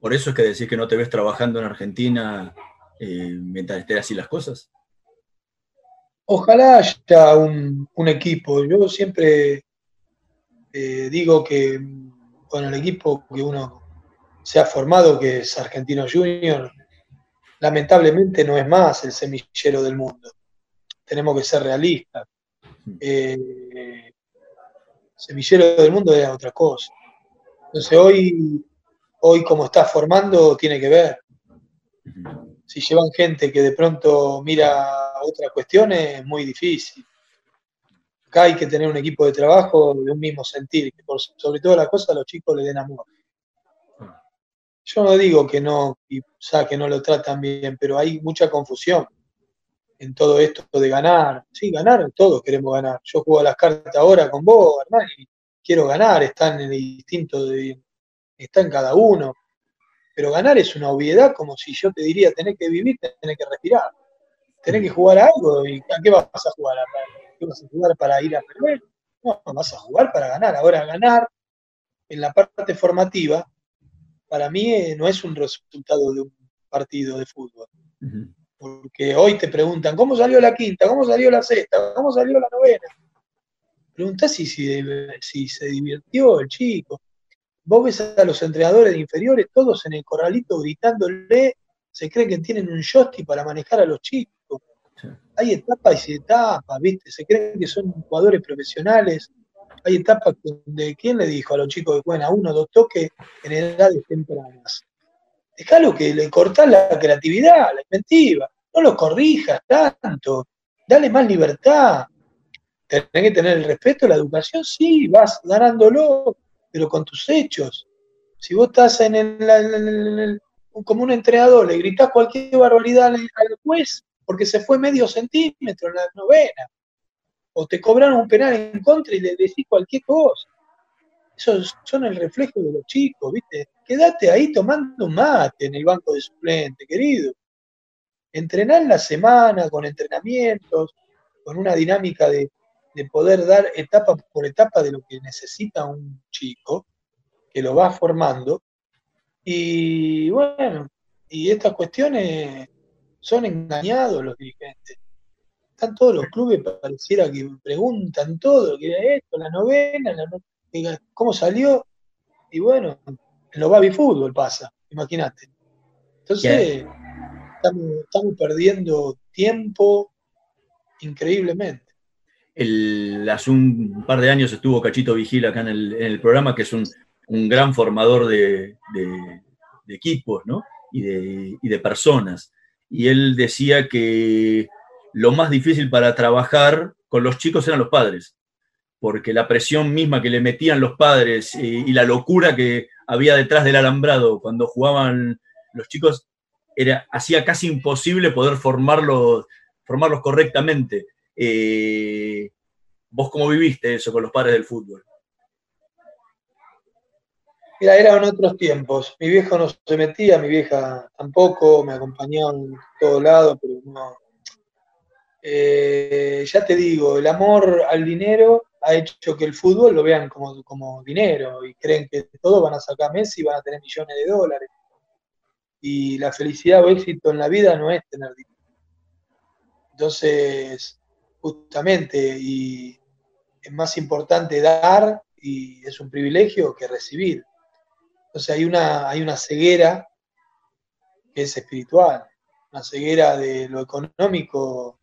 Por eso es que decís que no te ves trabajando en Argentina eh, mientras estén así las cosas. Ojalá haya un, equipo. Yo siempre eh, digo que con el equipo que uno se ha formado, que es Argentino Junior, lamentablemente no es más el semillero del mundo. Tenemos que ser realistas. Eh, semillero del mundo es otra cosa. Entonces hoy, hoy como está formando, tiene que ver. Si llevan gente que de pronto mira otras cuestiones, es muy difícil. Acá hay que tener un equipo de trabajo de un mismo sentir, que por sobre todas las cosas los chicos le den amor. Yo no digo que no, sea, que no lo tratan bien, pero hay mucha confusión en todo esto de ganar. Sí, ganar, todos queremos ganar. Yo juego a las cartas ahora con vos, hermano, y quiero ganar, está en el instinto de, está en cada uno. Pero ganar es una obviedad, como si yo te diría, tenés que vivir, tenés que respirar. Tenés que jugar a algo, ¿y a qué vas a jugar? ¿A ¿Qué vas a jugar para ir a perder? No, vas a jugar para ganar. Ahora, ganar en la parte formativa, para mí eh, no es un resultado de un partido de fútbol. Porque hoy te preguntan, ¿cómo salió la quinta? ¿Cómo salió la sexta? ¿Cómo salió la novena? Preguntás si, si, se divirtió el chico. Vos ves a los entrenadores inferiores, todos en el corralito gritándole, se creen que tienen un joystick para manejar a los chicos. Hay etapas y etapas, ¿viste? Se creen que son jugadores profesionales. Hay etapas donde, ¿quién le dijo a los chicos que juegan a uno dos toques en edades tempranas? Déjalo que le cortás la creatividad, la inventiva no lo corrijas tanto, dale más libertad. Tenés que tener el respeto, la educación, sí, vas ganándolo, pero con tus hechos. Si vos estás en el, como un entrenador, le gritás cualquier barbaridad al, juez porque se fue medio centímetro en la novena, o te cobraron un penal en contra y le decís cualquier cosa. Esos son el reflejo de los chicos, ¿viste? Quédate ahí tomando mate en el banco de suplente, querido entrenar la semana con entrenamientos, con una dinámica de, poder dar etapa por etapa de lo que necesita un chico, que lo va formando. Y bueno, y estas cuestiones son engañados los dirigentes. Están todos los clubes, pareciera que preguntan todo, que era esto, la novena, la cómo salió. Y bueno, en los baby fútbol pasa, imagínate. Entonces, estamos, perdiendo tiempo increíblemente. hace un par de años estuvo Cachito Vigil acá en el, programa, que es un, gran formador de, equipos y, de, personas. Y él decía que lo más difícil para trabajar con los chicos eran los padres, porque la presión misma que le metían los padres y la locura que había detrás del alambrado cuando jugaban los chicos era, hacía casi imposible poder formarlos, formarlos correctamente. Eh, ¿Vos cómo viviste eso con los padres del fútbol? Mira, eran otros tiempos. Mi viejo no se metía, mi vieja tampoco, me acompañó en todo lado, pero no. Eh, ya te digo, el amor al dinero ha hecho que el fútbol lo vean como, como dinero y creen que todos van a sacar Messi y van a tener millones de dólares y la felicidad o éxito en la vida no es tener dinero. Entonces, justamente, y es más importante dar y es un privilegio que recibir. Entonces hay una, hay una ceguera que es espiritual, una ceguera de lo económico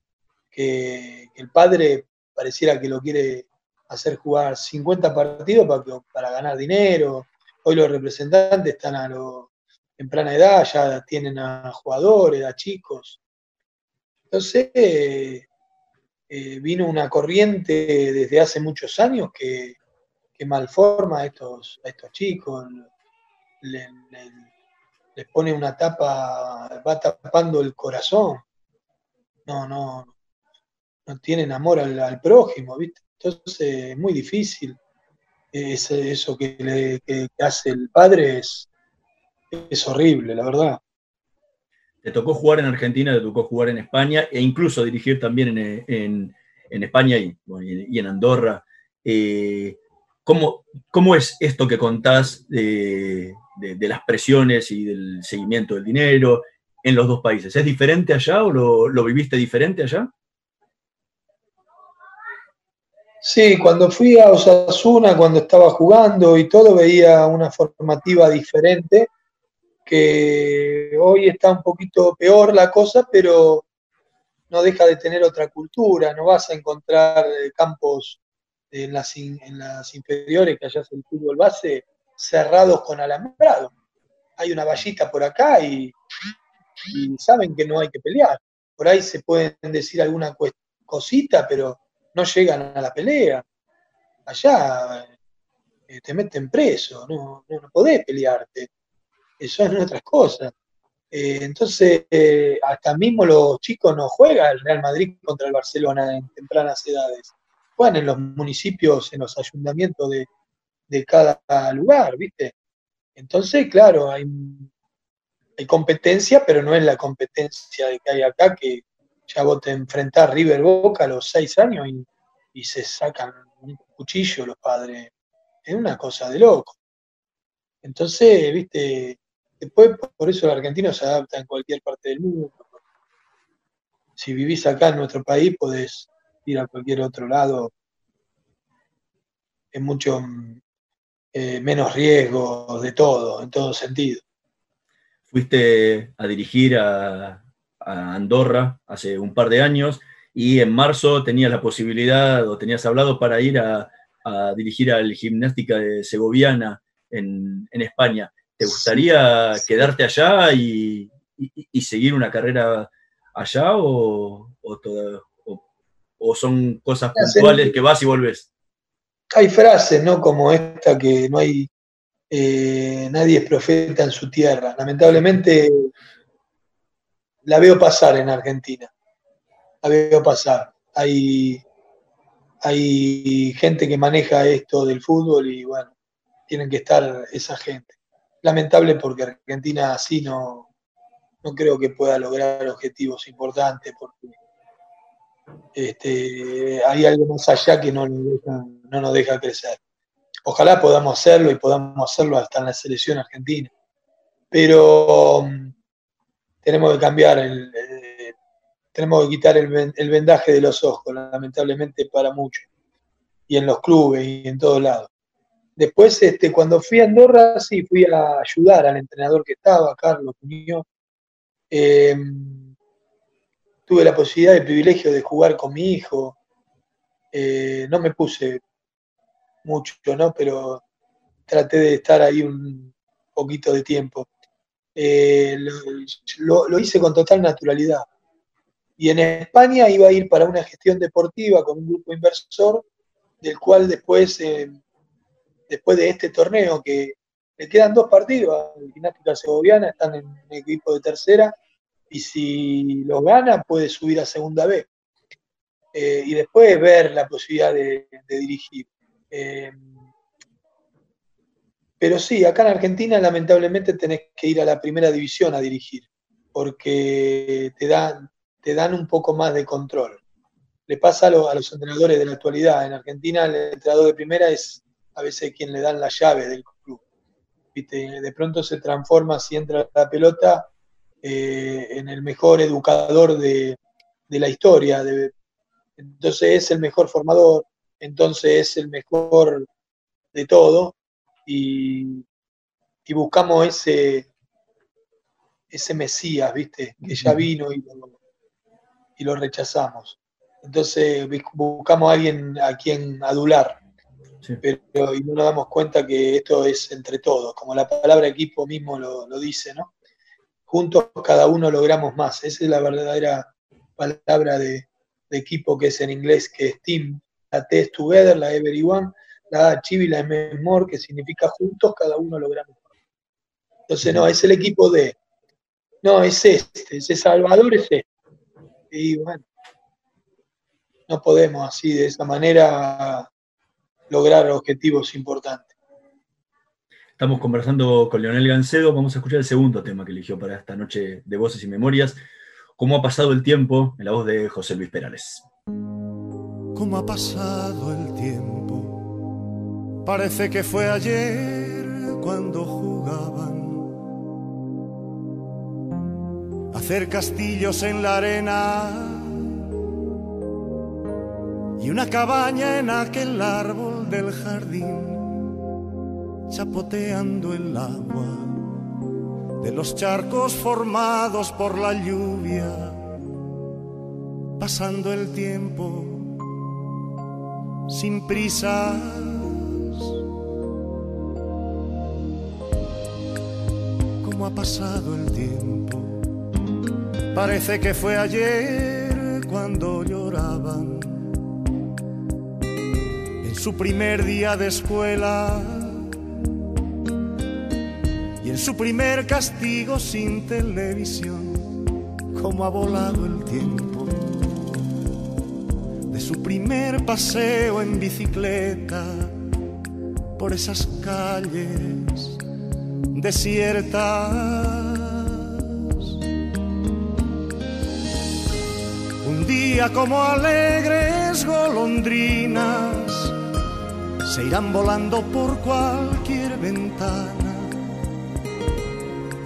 que, el padre pareciera que lo quiere hacer jugar 50 partidos para, para ganar dinero. Hoy los representantes están a los temprana edad, ya tienen a jugadores, a chicos. Entonces, eh, vino una corriente desde hace muchos años que, malforma a estos, estos chicos, les pone una tapa, va tapando el corazón. No, no, no tienen amor al, prójimo, ¿viste? Entonces es muy difícil. eso que, le, que hace el padre es, es horrible, la verdad. Te tocó jugar en Argentina, te tocó jugar en España e incluso dirigir también en, España y, en Andorra. Eh, ¿cómo, ¿cómo, es esto que contás de, las presiones y del seguimiento del dinero en los dos países? ¿Es diferente allá o lo, viviste diferente allá? Sí, cuando fui a Osasuna, cuando estaba jugando y todo, veía una formativa diferente, que hoy está un poquito peor la cosa, pero no deja de tener otra cultura, no vas a encontrar eh, campos en las, en las inferiores, que allá es el fútbol base, cerrados con alambrado. Hay una vallita por acá y, saben que no hay que pelear. Por ahí se pueden decir alguna cosita, pero no llegan a la pelea. Allá eh, te meten preso, no, no, no podés pelearte. Eso es otras cosas. Eh, entonces, eh, hasta mismo los chicos no juegan el Real Madrid contra el Barcelona en tempranas edades. Juegan en los municipios, en los ayuntamientos de, cada lugar, ¿viste? Entonces, claro, hay, hay, competencia, pero no es la competencia que hay acá, que ya vos te enfrentás River Boca a los seis años y, y se sacan un cuchillo los padres. Es una cosa de loco. Entonces, viste, Después, por eso el argentino se adapta en cualquier parte del mundo. Si vivís acá en nuestro país, podés ir a cualquier otro lado. Es mucho eh, menos riesgo de todo, en todo sentido. Fuiste a dirigir a, Andorra hace un par de años y en marzo tenías la posibilidad o tenías hablado para ir a, dirigir al Gimnástica de Segoviana en, en España. ¿Te gustaría quedarte allá y, seguir una carrera allá o, o, son cosas puntuales que vas y volvés? Hay frases, ¿no? Como esta que no hay, eh, nadie es profeta en su tierra. Lamentablemente la veo pasar en Argentina. La veo pasar. Hay, hay gente que maneja esto del fútbol y bueno, tienen que estar esa gente lamentable porque Argentina así no, no creo que pueda lograr objetivos importantes porque este, hay algo más allá que no nos, deja, crecer. Ojalá podamos hacerlo y podamos hacerlo hasta en la selección argentina. Pero um, tenemos que cambiar, el, eh, tenemos que quitar el, el vendaje de los ojos, lamentablemente para muchos. Y en los clubes y en todos lados. Después, este, cuando fui a Andorra, sí, fui a ayudar al entrenador que estaba, Carlos Muñoz. Eh, tuve la posibilidad, el privilegio de jugar con mi hijo. Eh, no me puse mucho, ¿no? Pero traté de estar ahí un poquito de tiempo. Eh, lo, hice con total naturalidad. Y en España iba a ir para una gestión deportiva con un grupo inversor, del cual después después de este torneo, que le quedan dos partidos, el Gimnástica Segoviana están en el equipo de tercera, y si lo gana puede subir a segunda B. Eh, y después ver la posibilidad de, dirigir. Eh, pero sí, acá en Argentina lamentablemente tenés que ir a la primera división a dirigir, porque te dan, te dan un poco más de control. Le pasa a, a los entrenadores de la actualidad. En Argentina el entrenador de primera es a veces quien le dan la llave del club. De pronto se transforma, si entra la pelota, eh, en el mejor educador de, la historia. entonces es el mejor formador, entonces es el mejor de todo. Y, buscamos ese, ese Mesías, ¿viste? Que ya vino y y lo rechazamos. Entonces buscamos a alguien a quien adular pero y no nos damos cuenta que esto es entre todos, como la palabra equipo mismo lo, dice, ¿no? Juntos cada uno logramos más. Esa es la verdadera palabra de, equipo que es en inglés, que es team. La T es together, la everyone, la A chivi, la M more, que significa juntos cada uno logramos más. Entonces, no, es el equipo de. No, es este, ese Salvador es este. Y bueno, no podemos así, de esa manera, lograr objetivos importantes. Estamos conversando con Leonel Gancedo, vamos a escuchar el segundo tema que eligió para esta noche de Voces y Memorias, cómo ha pasado el tiempo en la voz de José Luis Perales. ¿Cómo ha pasado el tiempo? Parece que fue ayer cuando jugaban. Hacer castillos en la arena y una cabaña en aquel árbol del jardín, chapoteando el agua de los charcos formados por la lluvia, pasando el tiempo sin prisas. ¿Cómo ha pasado el tiempo? Parece que fue ayer cuando lloraban en su primer día de escuela en su primer castigo sin televisión. ¿Cómo ha volado el tiempo? su primer paseo en bicicleta por esas calles desiertas. Un día como alegres golondrinas se irán volando por cualquier ventana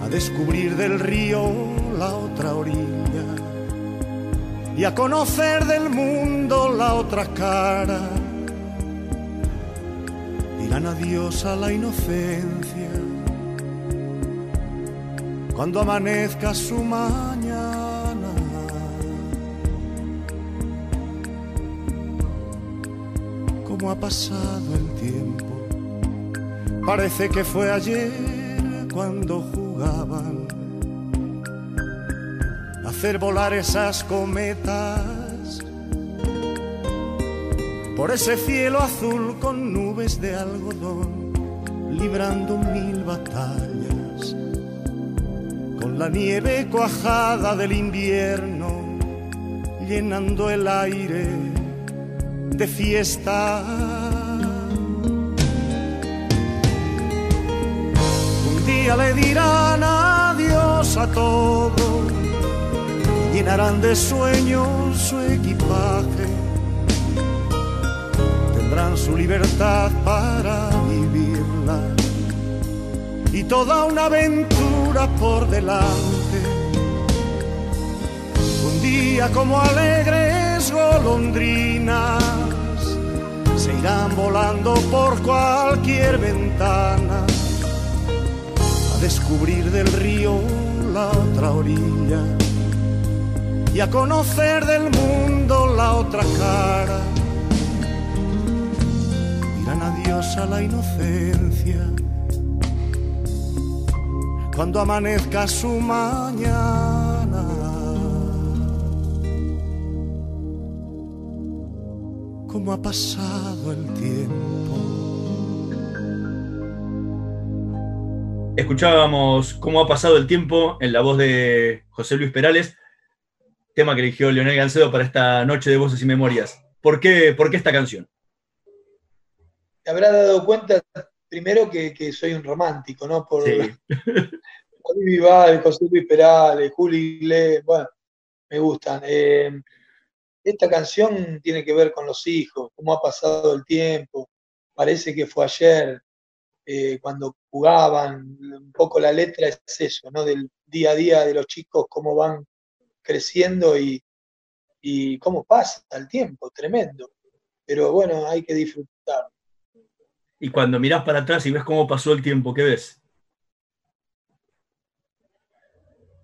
a descubrir del río la otra orilla y a conocer del mundo la otra cara. Dirán adiós a la inocencia cuando amanezca su mañana. ¿Cómo ha pasado el tiempo? Parece que fue ayer cuando jugaban hacer volar esas cometas por ese cielo azul con nubes de algodón, librando mil batallas con la nieve cuajada del invierno, llenando el aire de fiesta. Día le dirán adiós a todos llenarán de sueños su equipaje, tendrán su libertad para vivirla. Y toda una aventura por delante. Un día como alegres golondrinas se irán volando por cualquier ventana a descubrir del río la otra orilla y a conocer del mundo la otra cara. Dirán adiós a la inocencia cuando amanezca su mañana. ¿Cómo ha pasado el tiempo? Escuchábamos cómo ha pasado el tiempo en la voz de José Luis Perales tema que eligió Leonel Gancedo para esta noche de voces y memorias. ¿Por qué, por qué esta canción? Te habrás dado cuenta primero que, soy un romántico, ¿no? Por sí. Vival, José Luis Perales, Juli Iglesias, bueno, me gustan. Eh, esta canción tiene que ver con los hijos, cómo ha pasado el tiempo. Parece que fue ayer, eh, cuando jugaban, un poco la letra es eso, ¿no? Del día a día de los chicos, cómo van creciendo y, y cómo pasa el tiempo, tremendo. Pero bueno, hay que disfrutar. Y cuando mirás para atrás y ves cómo pasó el tiempo, ¿qué ves?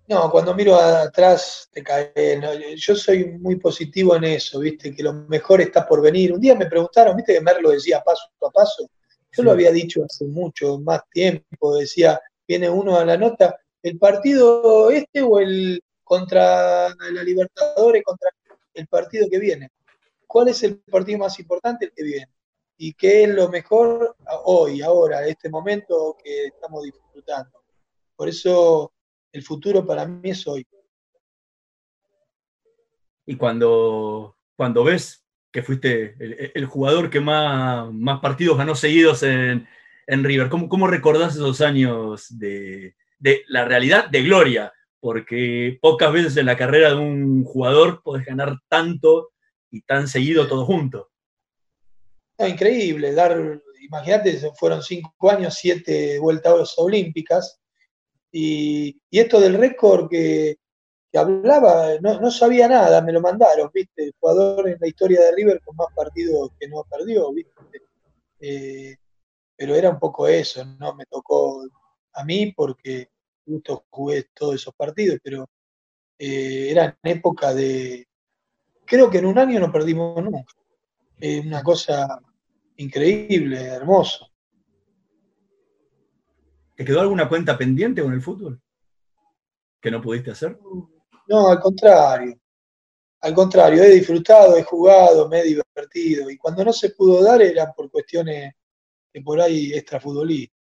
No, cuando miro atrás te cae. Yo soy muy positivo en eso, ¿viste? Que lo mejor está por venir. Un día me preguntaron, ¿viste que Merlo decía paso a paso? Yo lo había dicho hace mucho, más tiempo. Decía, viene uno a la nota, ¿el partido este o el, contra la Libertadores, contra el partido que viene. ¿Cuál es el partido más importante? El que viene. ¿Y qué es lo mejor hoy, ahora, en este momento que estamos disfrutando? Por eso el futuro para mí es hoy. Y cuando, cuando ves que fuiste el, jugador que más, más, partidos ganó seguidos en, River, ¿cómo, ¿cómo, recordás esos años de, de la realidad de gloria? porque pocas veces en la carrera de un jugador podés ganar tanto y tan seguido todo junto. increíble, dar, imagínate, fueron cinco años, siete vueltas olímpicas, y, esto del récord que, hablaba, no, sabía nada, me lo mandaron, ¿viste? El jugador en la historia de River con más partidos que no perdió, ¿viste? Eh, pero era un poco eso, no me tocó a mí porque justo jugué todos esos partidos, pero eh, era en época de, creo que en un año no perdimos nunca. Es una cosa increíble, hermoso. ¿Te quedó alguna cuenta pendiente con el fútbol? ¿Que no pudiste hacer? No, al contrario. Al contrario, he disfrutado, he jugado, me he divertido. Y cuando no se pudo dar eran por cuestiones que por ahí extrafutbolistas.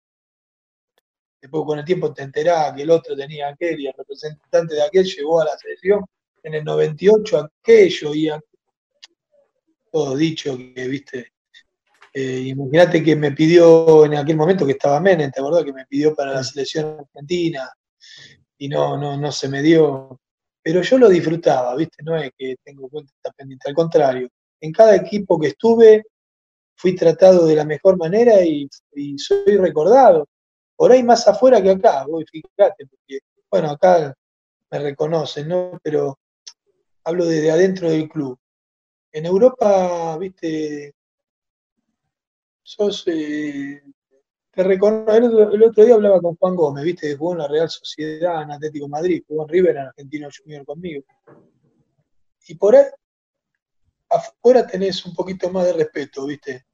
Después con el tiempo te enterás que el otro tenía aquel y el representante de aquel llegó a la selección en el 98 aquello y todo dicho que, viste, eh, imagínate que me pidió en aquel momento que estaba Menem, ¿te acordás? Que me pidió para la selección argentina y no, no, no se me dio. Pero yo lo disfrutaba, ¿viste? No es que tengo cuenta pendiente, al contrario. En cada equipo que estuve fui tratado de la mejor manera y, soy recordado. Por ahí más afuera que acá, voy, fíjate, porque, bueno, acá me reconocen, ¿no? Pero hablo desde adentro del club. En Europa, viste, sos, eh, te reconozco, el, otro día hablaba con Juan Gómez, viste, jugó en la Real Sociedad, en Atlético Madrid, jugó en River, en Argentino Junior conmigo. Y por ahí, afuera tenés un poquito más de respeto, viste.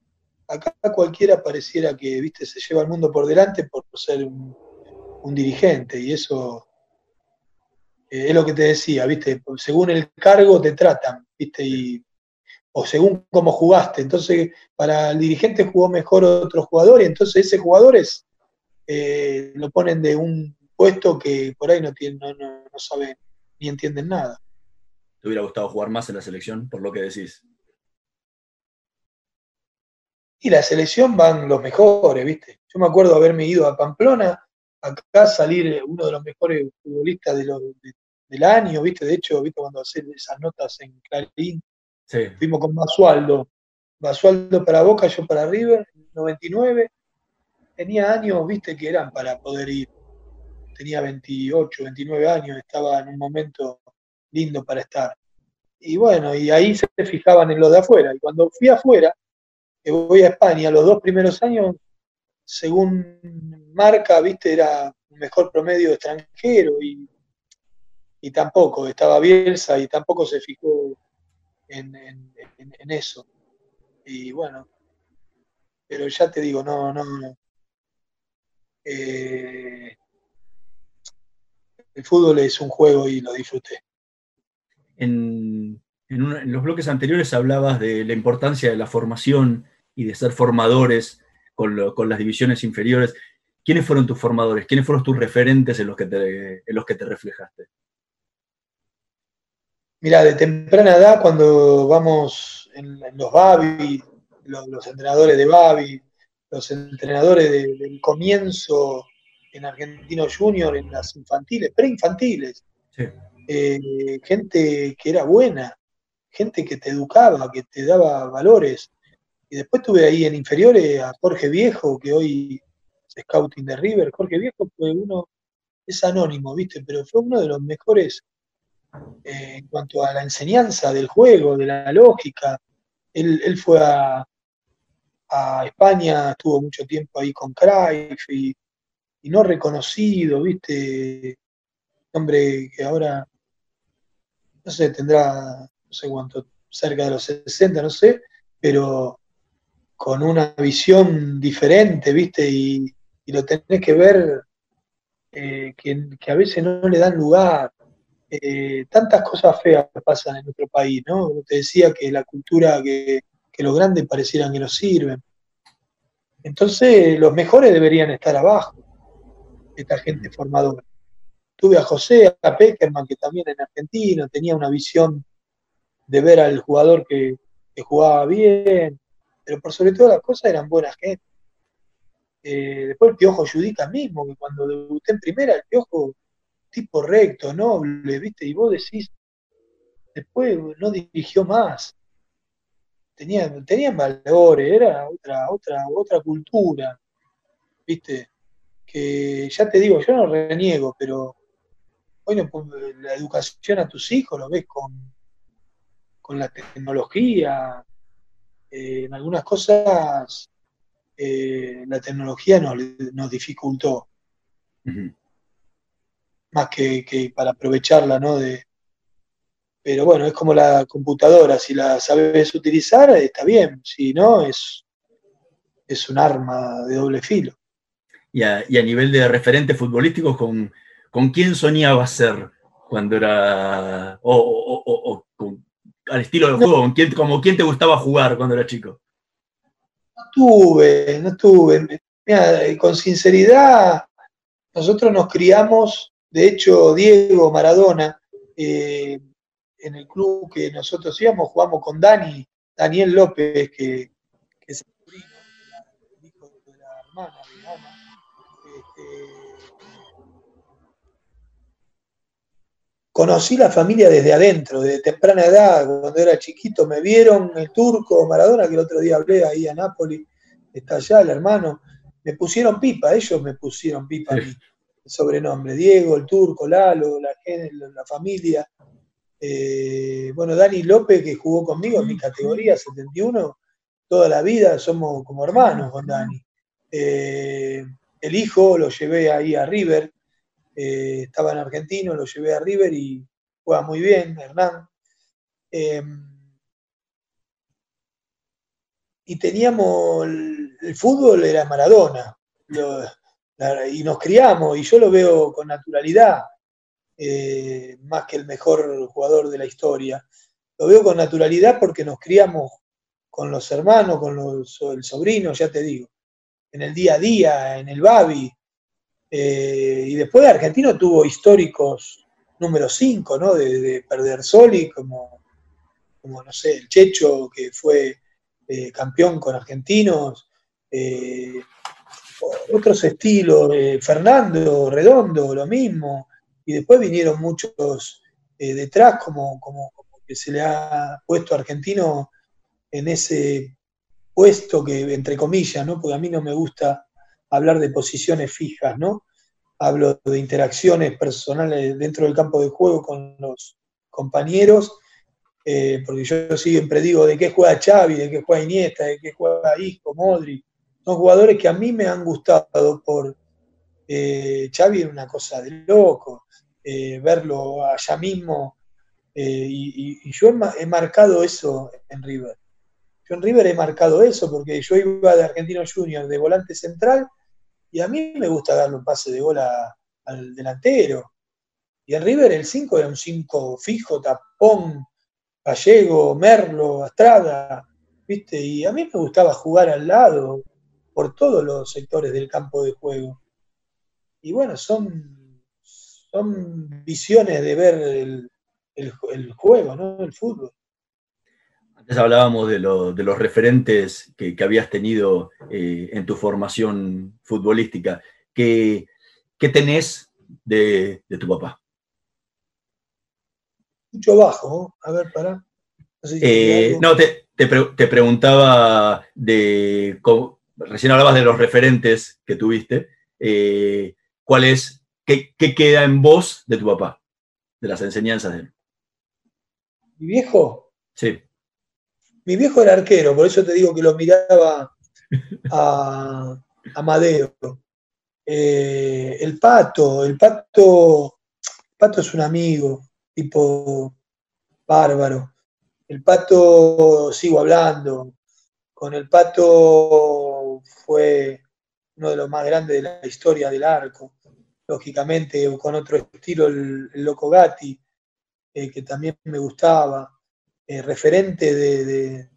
Acá cualquiera pareciera que, viste, se lleva el mundo por delante por ser un, un dirigente, y eso eh, es lo que te decía, viste, según el cargo te tratan, viste, y o según cómo jugaste. Entonces, para el dirigente jugó mejor otro jugador y entonces ese jugador es, eh, lo ponen de un puesto que por ahí no, tiene, no, no, saben ni entienden nada. ¿Te hubiera gustado jugar más en la selección, por lo que decís? Y la selección van los mejores, ¿viste? Yo me acuerdo haberme ido a Pamplona, acá salir uno de los mejores futbolistas del año, ¿viste? De hecho, ¿viste? Cuando hacer esas notas en Clarín, Fuimos con Basualdo. Basualdo para Boca, yo para River, 99. Tenía años, viste, que eran para poder ir. Tenía 28, 29 años, estaba en un momento lindo para estar. Y bueno, y ahí se fijaban en lo de afuera. Y cuando fui afuera, que voy a España, los dos primeros años, según marca, viste, era un mejor promedio extranjero y, y tampoco estaba Bielsa y tampoco se fijó en, eso. Y bueno, pero ya te digo, no, no. Eh, el fútbol es un juego y lo disfruté. En, en, los bloques anteriores hablabas de la importancia de la formación y de ser formadores con, con, las divisiones inferiores. ¿Quiénes fueron tus formadores? ¿Quiénes fueron tus referentes en los que en los que te reflejaste? Mira, de temprana edad, cuando vamos en, los Babi, los, entrenadores de Babi, los entrenadores del comienzo en Argentino Junior, en las infantiles, preinfantiles, eh, gente que era buena, gente que te educaba, que te daba valores. Y después tuve ahí en inferiores a Jorge Viejo, que hoy es scouting de River. Jorge Viejo fue uno, es anónimo, ¿viste? Pero fue uno de los mejores eh, en cuanto a la enseñanza del juego, de la lógica. Él, fue a, España, estuvo mucho tiempo ahí con Cruyff y, no reconocido, ¿viste? Hombre que ahora, no sé, tendrá, no sé cuánto, cerca de los 60, no sé, pero con una visión diferente, ¿viste? Y, lo tenés que ver eh, que, que, a veces no le dan lugar. Eh, tantas cosas feas pasan en nuestro país, ¿no? Te decía que la cultura, que, los grandes parecieran que nos sirven. Entonces, los mejores deberían estar abajo, esta gente formadora. Tuve a José, a Peckerman, que también en Argentina tenía una visión de ver al jugador que, jugaba bien, pero por sobre todas las cosas eran buenas gente. Eh, después el Piojo Judica mismo, que cuando debuté en primera, el Piojo tipo recto, noble, ¿viste? Y vos decís, después no dirigió más. tenían, tenían valores, era otra, otra, otra cultura, ¿viste? Que ya te digo, yo no reniego, pero hoy la educación a tus hijos lo ves con, con la tecnología. Eh, en algunas cosas eh, la tecnología nos, nos dificultó. Más que, que, para aprovecharla, ¿no? De, pero bueno, es como la computadora, si la sabes utilizar, está bien, si no, es, es un arma de doble filo. Y a, nivel de referente futbolístico, ¿con, ¿con quién soñabas ser cuando era, o, al estilo del juego, ¿con quién, como quién te gustaba jugar cuando era chico? No tuve, no tuve. Mira, con sinceridad, nosotros nos criamos, de hecho, Diego Maradona, eh, en el club que nosotros íbamos, jugamos con Dani, Daniel López, que, es el hijo de la hermana de Ana. Este, conocí la familia desde adentro, desde temprana edad, cuando era chiquito, me vieron el turco Maradona, que el otro día hablé ahí a Nápoles, está allá el hermano, me pusieron pipa, ellos me pusieron pipa a mí, sobrenombre, Diego, el turco, Lalo, la, la familia, eh, bueno, Dani López, que jugó conmigo en mi categoría 71, toda la vida somos como hermanos con Dani. Eh, el hijo lo llevé ahí a River, eh, estaba en Argentino, lo llevé a River y juega muy bien, Hernán. y teníamos, el, fútbol era Maradona, y nos criamos, y yo lo veo con naturalidad. Eh, más que el mejor jugador de la historia. Lo veo con naturalidad porque nos criamos con los hermanos, con los, el sobrino, ya te digo, en el día a día, en el Babi. Eh, y después Argentino tuvo históricos número 5, ¿no? De, perder Soli, como, como, no sé, el Checho, que fue eh, campeón con argentinos. Otros estilos, Fernando Redondo, lo mismo y después vinieron muchos eh, detrás, como, como, que se le ha puesto a Argentino en ese puesto que, entre comillas, ¿no? porque a mí no me gusta hablar de posiciones fijas, ¿no? Hablo de interacciones personales dentro del campo de juego con los compañeros, eh, porque yo siempre digo de qué juega Xavi, de qué juega Iniesta, de qué juega Isco, Modri. Son jugadores que a mí me han gustado por eh, Xavi era una cosa de loco. Eh, verlo allá mismo. Eh, y, yo he, marcado eso en River. Yo en River he marcado eso porque yo iba de Argentino Junior de volante central y a mí me gusta darle un pase de gol al delantero. Y en River el 5 era un 5 fijo, tapón, Gallego, Merlo, Astrada, ¿viste? Y a mí me gustaba jugar al lado por todos los sectores del campo de juego. Y bueno, son son visiones de ver el, juego, ¿no? El fútbol. Antes hablábamos de, los referentes que, habías tenido eh, en tu formación futbolística. ¿Qué, tenés de, tu papá? Mucho bajo, A ver, para. No, eh, te, preguntaba de. Recién hablabas de los referentes que tuviste. Eh, ¿Cuál es ¿Qué, queda en vos de tu papá? De las enseñanzas de él. ¿Mi viejo? Sí. Mi viejo era arquero, por eso te digo que lo miraba a Amadeo. Eh, el pato, el pato, el pato es un amigo, tipo bárbaro. El pato, sigo hablando, con el pato fue uno de los más grandes de la historia del arco lógicamente con otro estilo el, Loco Gatti, eh, que también me gustaba, eh, referente de,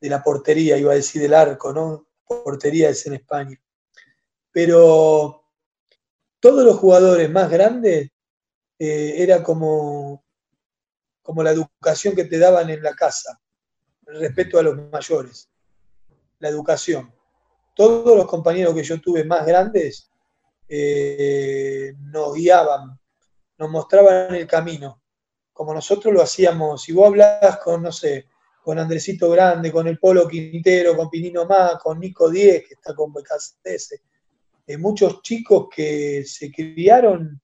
la portería, iba a decir del arco, ¿no? Portería es en España. Pero todos los jugadores más grandes eh, era como, como la educación que te daban en la casa, el respeto a los mayores, la educación. Todos los compañeros que yo tuve más grandes eh, nos guiaban, nos mostraban el camino, como nosotros lo hacíamos. Si vos hablas con, no sé, con Andresito Grande, con el Polo Quintero, con Pinino Má, con Nico Diez, que está con BKS, eh, muchos chicos que se criaron,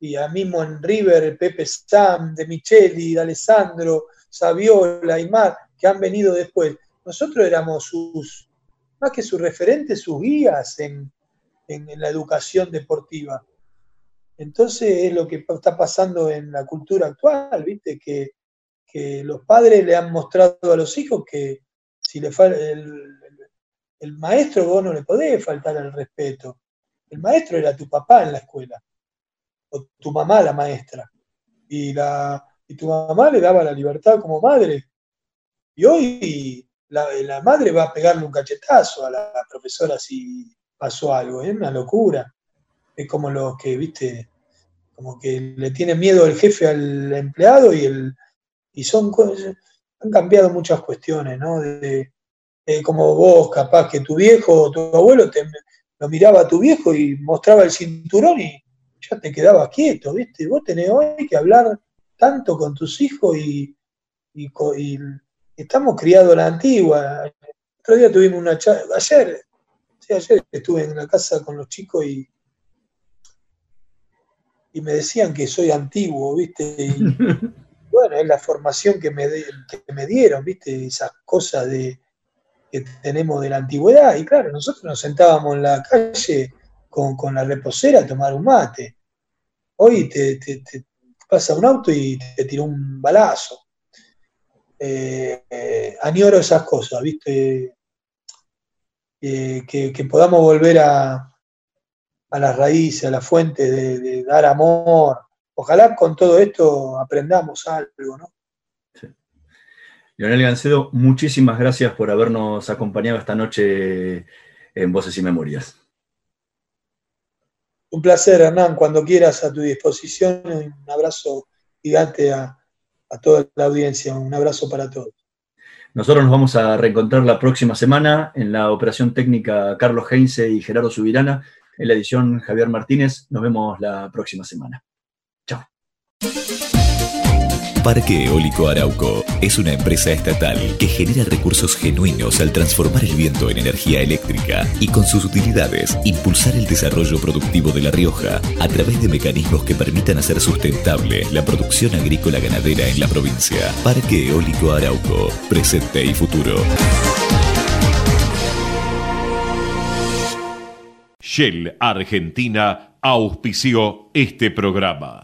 y a mismo en River, Pepe Sam, De Micheli, de Alessandro, Saviola y Mar, que han venido después. Nosotros éramos sus, más que sus referentes, sus guías en, en la educación deportiva. Entonces es lo que está pasando en la cultura actual, ¿viste? Que que los padres le han mostrado a los hijos que si le el, el maestro vos no le podés faltar al respeto. El maestro era tu papá en la escuela, o tu mamá la maestra, y, la, y tu mamá le daba la libertad como madre. Y hoy la, la madre va a pegarle un cachetazo a la profesora si pasó algo, es una locura. Es como los que, viste, como que le tiene miedo el jefe al empleado y el, y son han cambiado muchas cuestiones, ¿no? De, como vos, capaz que tu viejo o tu abuelo te, lo miraba a tu viejo y mostraba el cinturón y ya te quedabas quieto, ¿viste? Vos tenés hoy que hablar tanto con tus hijos y, estamos criados a la antigua. El otro día tuvimos una charla, ayer, sí, ayer estuve en la casa con los chicos y, y me decían que soy antiguo, ¿viste? Y, bueno, es la formación que me, me dieron, ¿viste? Esas cosas de, que tenemos de la antigüedad. Y claro, nosotros nos sentábamos en la calle con, la reposera a tomar un mate. Hoy te, pasa un auto y te tira un balazo. Eh, eh, añoro esas cosas, ¿viste? Eh, que, podamos volver a, a las raíces, a la fuente de dar amor, ojalá con todo esto aprendamos algo, ¿no? Sí. Leonel Gancedo, muchísimas gracias por habernos acompañado esta noche en Voces y Memorias. Un placer, Hernán, cuando quieras a tu disposición. Un abrazo gigante a, toda la audiencia, un abrazo para todos. Nosotros nos vamos a reencontrar la próxima semana en la operación técnica Carlos Heinze y Gerardo Subirana, en la edición Javier Martínez. Nos vemos la próxima semana. Parque Eólico Arauco es una empresa estatal que genera recursos genuinos al transformar el viento en energía eléctrica y con sus utilidades impulsar el desarrollo productivo de La Rioja a través de mecanismos que permitan hacer sustentable la producción agrícola ganadera en la provincia. Parque Eólico Arauco, presente y futuro. Shell Argentina auspició este programa.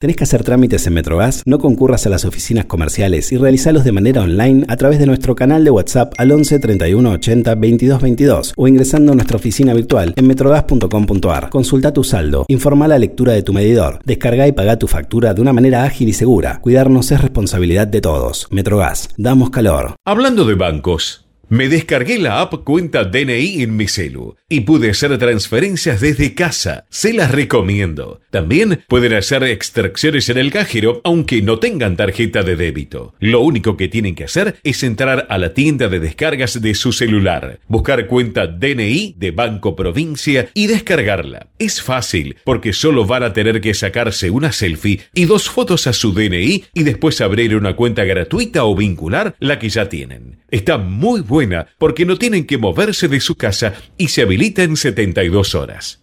¿Tenés que hacer trámites en Metrogas? No concurras a las oficinas comerciales y realizalos de manera online a través de nuestro canal de WhatsApp al 11 31 80 22 22 o ingresando a nuestra oficina virtual en metrogas.com.ar. Consulta tu saldo, informa la lectura de tu medidor, descarga y paga tu factura de una manera ágil y segura. Cuidarnos es responsabilidad de todos. Metrogas, damos calor. Hablando de bancos. Me descargué la app Cuenta DNI en mi celu y pude hacer transferencias desde casa. Se las recomiendo. También pueden hacer extracciones en el cajero aunque no tengan tarjeta de débito. Lo único que tienen que hacer es entrar a la tienda de descargas de su celular, buscar cuenta DNI de Banco Provincia y descargarla. Es fácil porque solo van a tener que sacarse una selfie y dos fotos a su DNI y después abrir una cuenta gratuita o vincular la que ya tienen. Está muy buena porque no tienen que moverse de su casa y se habilita en 72 horas.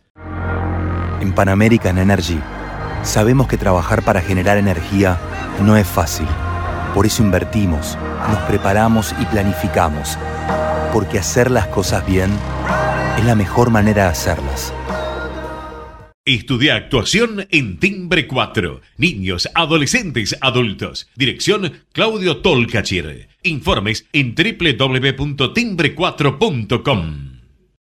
En Pan American Energy sabemos que trabajar para generar energía no es fácil. Por eso invertimos, nos preparamos y planificamos. Porque hacer las cosas bien es la mejor manera de hacerlas. Estudia actuación en Timbre 4. Niños, adolescentes, adultos. Dirección Claudio Tolcachir. Informes en www.timbre4.com.